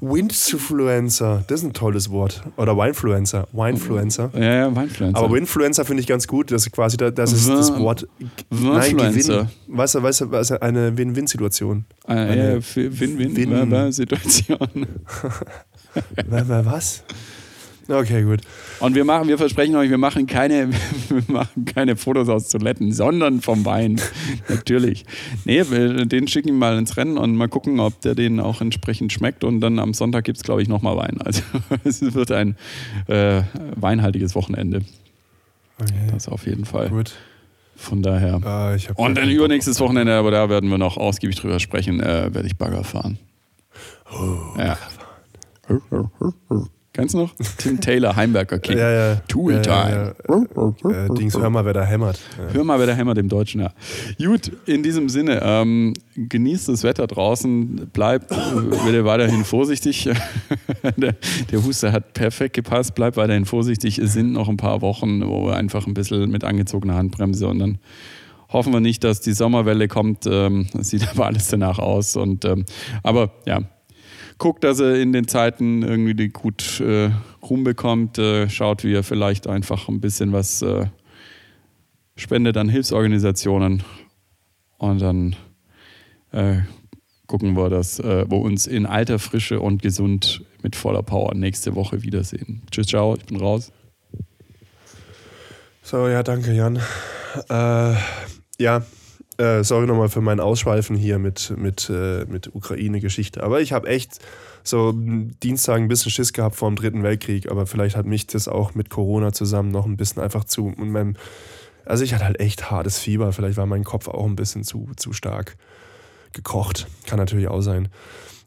[SPEAKER 2] Windfluencer, das ist ein tolles Wort. Oder Winefluencer. Winefluencer.
[SPEAKER 1] Ja, ja, Winfluencer.
[SPEAKER 2] Aber Winfluencer finde ich ganz gut. Das ist quasi da- das, ist das Wort. Nein,
[SPEAKER 1] Winfluencer.
[SPEAKER 2] Gewinn. Weißt du, weißt du, weißt du, eine Win-Win-Situation.
[SPEAKER 1] ja,
[SPEAKER 2] eine
[SPEAKER 1] Win-Win
[SPEAKER 2] Win-
[SPEAKER 1] Situation.
[SPEAKER 2] Wa- *laughs* wa- Was? Okay, gut.
[SPEAKER 1] Und wir machen, wir versprechen euch, wir machen keine, *laughs* wir machen keine Fotos aus Toiletten, sondern vom Wein. *laughs* Natürlich. Nee, wir- den schicken wir mal ins Rennen und mal gucken, ob der den auch entsprechend schmeckt. Und dann am Sonntag gibt es, glaube ich, nochmal Wein. Also *laughs* es wird ein äh, weinhaltiges Wochenende.
[SPEAKER 2] Okay,
[SPEAKER 1] Das auf jeden Fall.
[SPEAKER 2] gut.
[SPEAKER 1] Von daher.
[SPEAKER 2] Ah, hab
[SPEAKER 1] Und dann übernächstes Wochenende, aber da werden wir noch ausgiebig drüber sprechen, äh, werde ich Bagger fahren.
[SPEAKER 2] Oh,
[SPEAKER 1] ja. Kennst du noch? *laughs* Tim Taylor, Heimberger
[SPEAKER 2] Bock.
[SPEAKER 1] King.
[SPEAKER 2] Ja, ja.
[SPEAKER 1] Tool
[SPEAKER 2] ja,
[SPEAKER 1] Time.
[SPEAKER 2] Ja. Äh, Dings, hör mal, wer da hämmert.
[SPEAKER 1] Hör mal, wer der hämmert im Deutschen, ja. Gut, in diesem Sinne, ähm, genießt das Wetter draußen, bleibt äh, bitte weiterhin vorsichtig. *laughs* der, der Huster hat perfekt gepasst, bleibt weiterhin vorsichtig. Es sind noch ein paar Wochen, wo wir einfach ein bisschen mit angezogener Handbremse und dann hoffen wir nicht, dass die Sommerwelle kommt. Ähm, das sieht *laughs* aber alles danach aus. Und, ähm, aber ja, guckt, dass er in den Zeiten irgendwie die gut äh, rumbekommt. Äh, schaut, wie er vielleicht einfach ein bisschen was äh, spendet an Hilfsorganisationen. Und dann äh, gucken wir, dass äh, wir uns in alter Frische und gesund mit voller Power nächste Woche wiedersehen. Tschüss, ciao, ich bin raus.
[SPEAKER 2] So, ja, danke, Jan. Äh, ja, äh, sorry nochmal für mein Ausschweifen hier mit, mit, äh, mit Ukraine-Geschichte. Aber ich habe echt so Dienstag ein bisschen Schiss gehabt vor dem Dritten Weltkrieg. Aber vielleicht hat mich das auch mit Corona zusammen noch ein bisschen einfach zu. Und meinem, also ich hatte halt echt hartes Fieber. Vielleicht war mein Kopf auch ein bisschen zu, zu stark gekocht. Kann natürlich auch sein.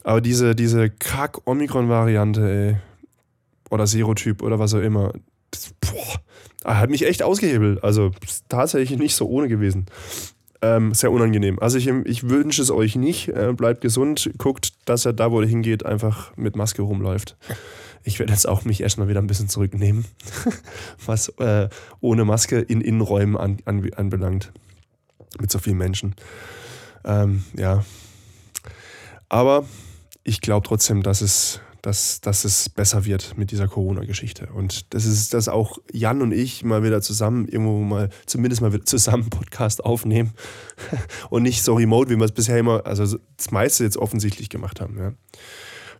[SPEAKER 2] Aber diese, diese Kack-Omikron-Variante, ey, oder Serotyp oder was auch immer, das, boah, hat mich echt ausgehebelt. Also tatsächlich nicht so ohne gewesen. Ähm, sehr unangenehm. Also ich, ich wünsche es euch nicht. Äh, bleibt gesund. Guckt, dass er da, wo er hingeht, einfach mit Maske rumläuft. Ich werde jetzt auch mich erstmal wieder ein bisschen zurücknehmen, *laughs* was äh, ohne Maske in Innenräumen an, an, anbelangt. Mit so vielen Menschen. Ähm, ja, Aber ich glaube trotzdem, dass es, dass, dass es besser wird mit dieser Corona-Geschichte. Und das ist, dass auch Jan und ich mal wieder zusammen, irgendwo mal, zumindest mal wieder zusammen Podcast aufnehmen *laughs* und nicht so remote, wie wir es bisher immer, also das meiste jetzt offensichtlich gemacht haben. Ja.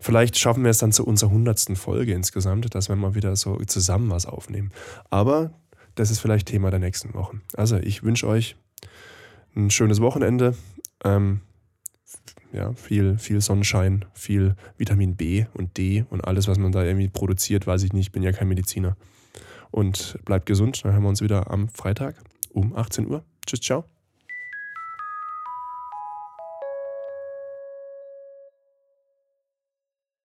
[SPEAKER 2] Vielleicht schaffen wir es dann zu unserer hundertsten Folge insgesamt, dass wir mal wieder so zusammen was aufnehmen. Aber das ist vielleicht Thema der nächsten Wochen. Also ich wünsche euch ein schönes Wochenende. Ähm, ja, viel, viel Sonnenschein, viel Vitamin B und D und alles, was man da irgendwie produziert, weiß ich nicht, bin ja kein Mediziner. Und bleibt gesund, dann hören wir uns wieder am Freitag um 18 Uhr. Tschüss, ciao.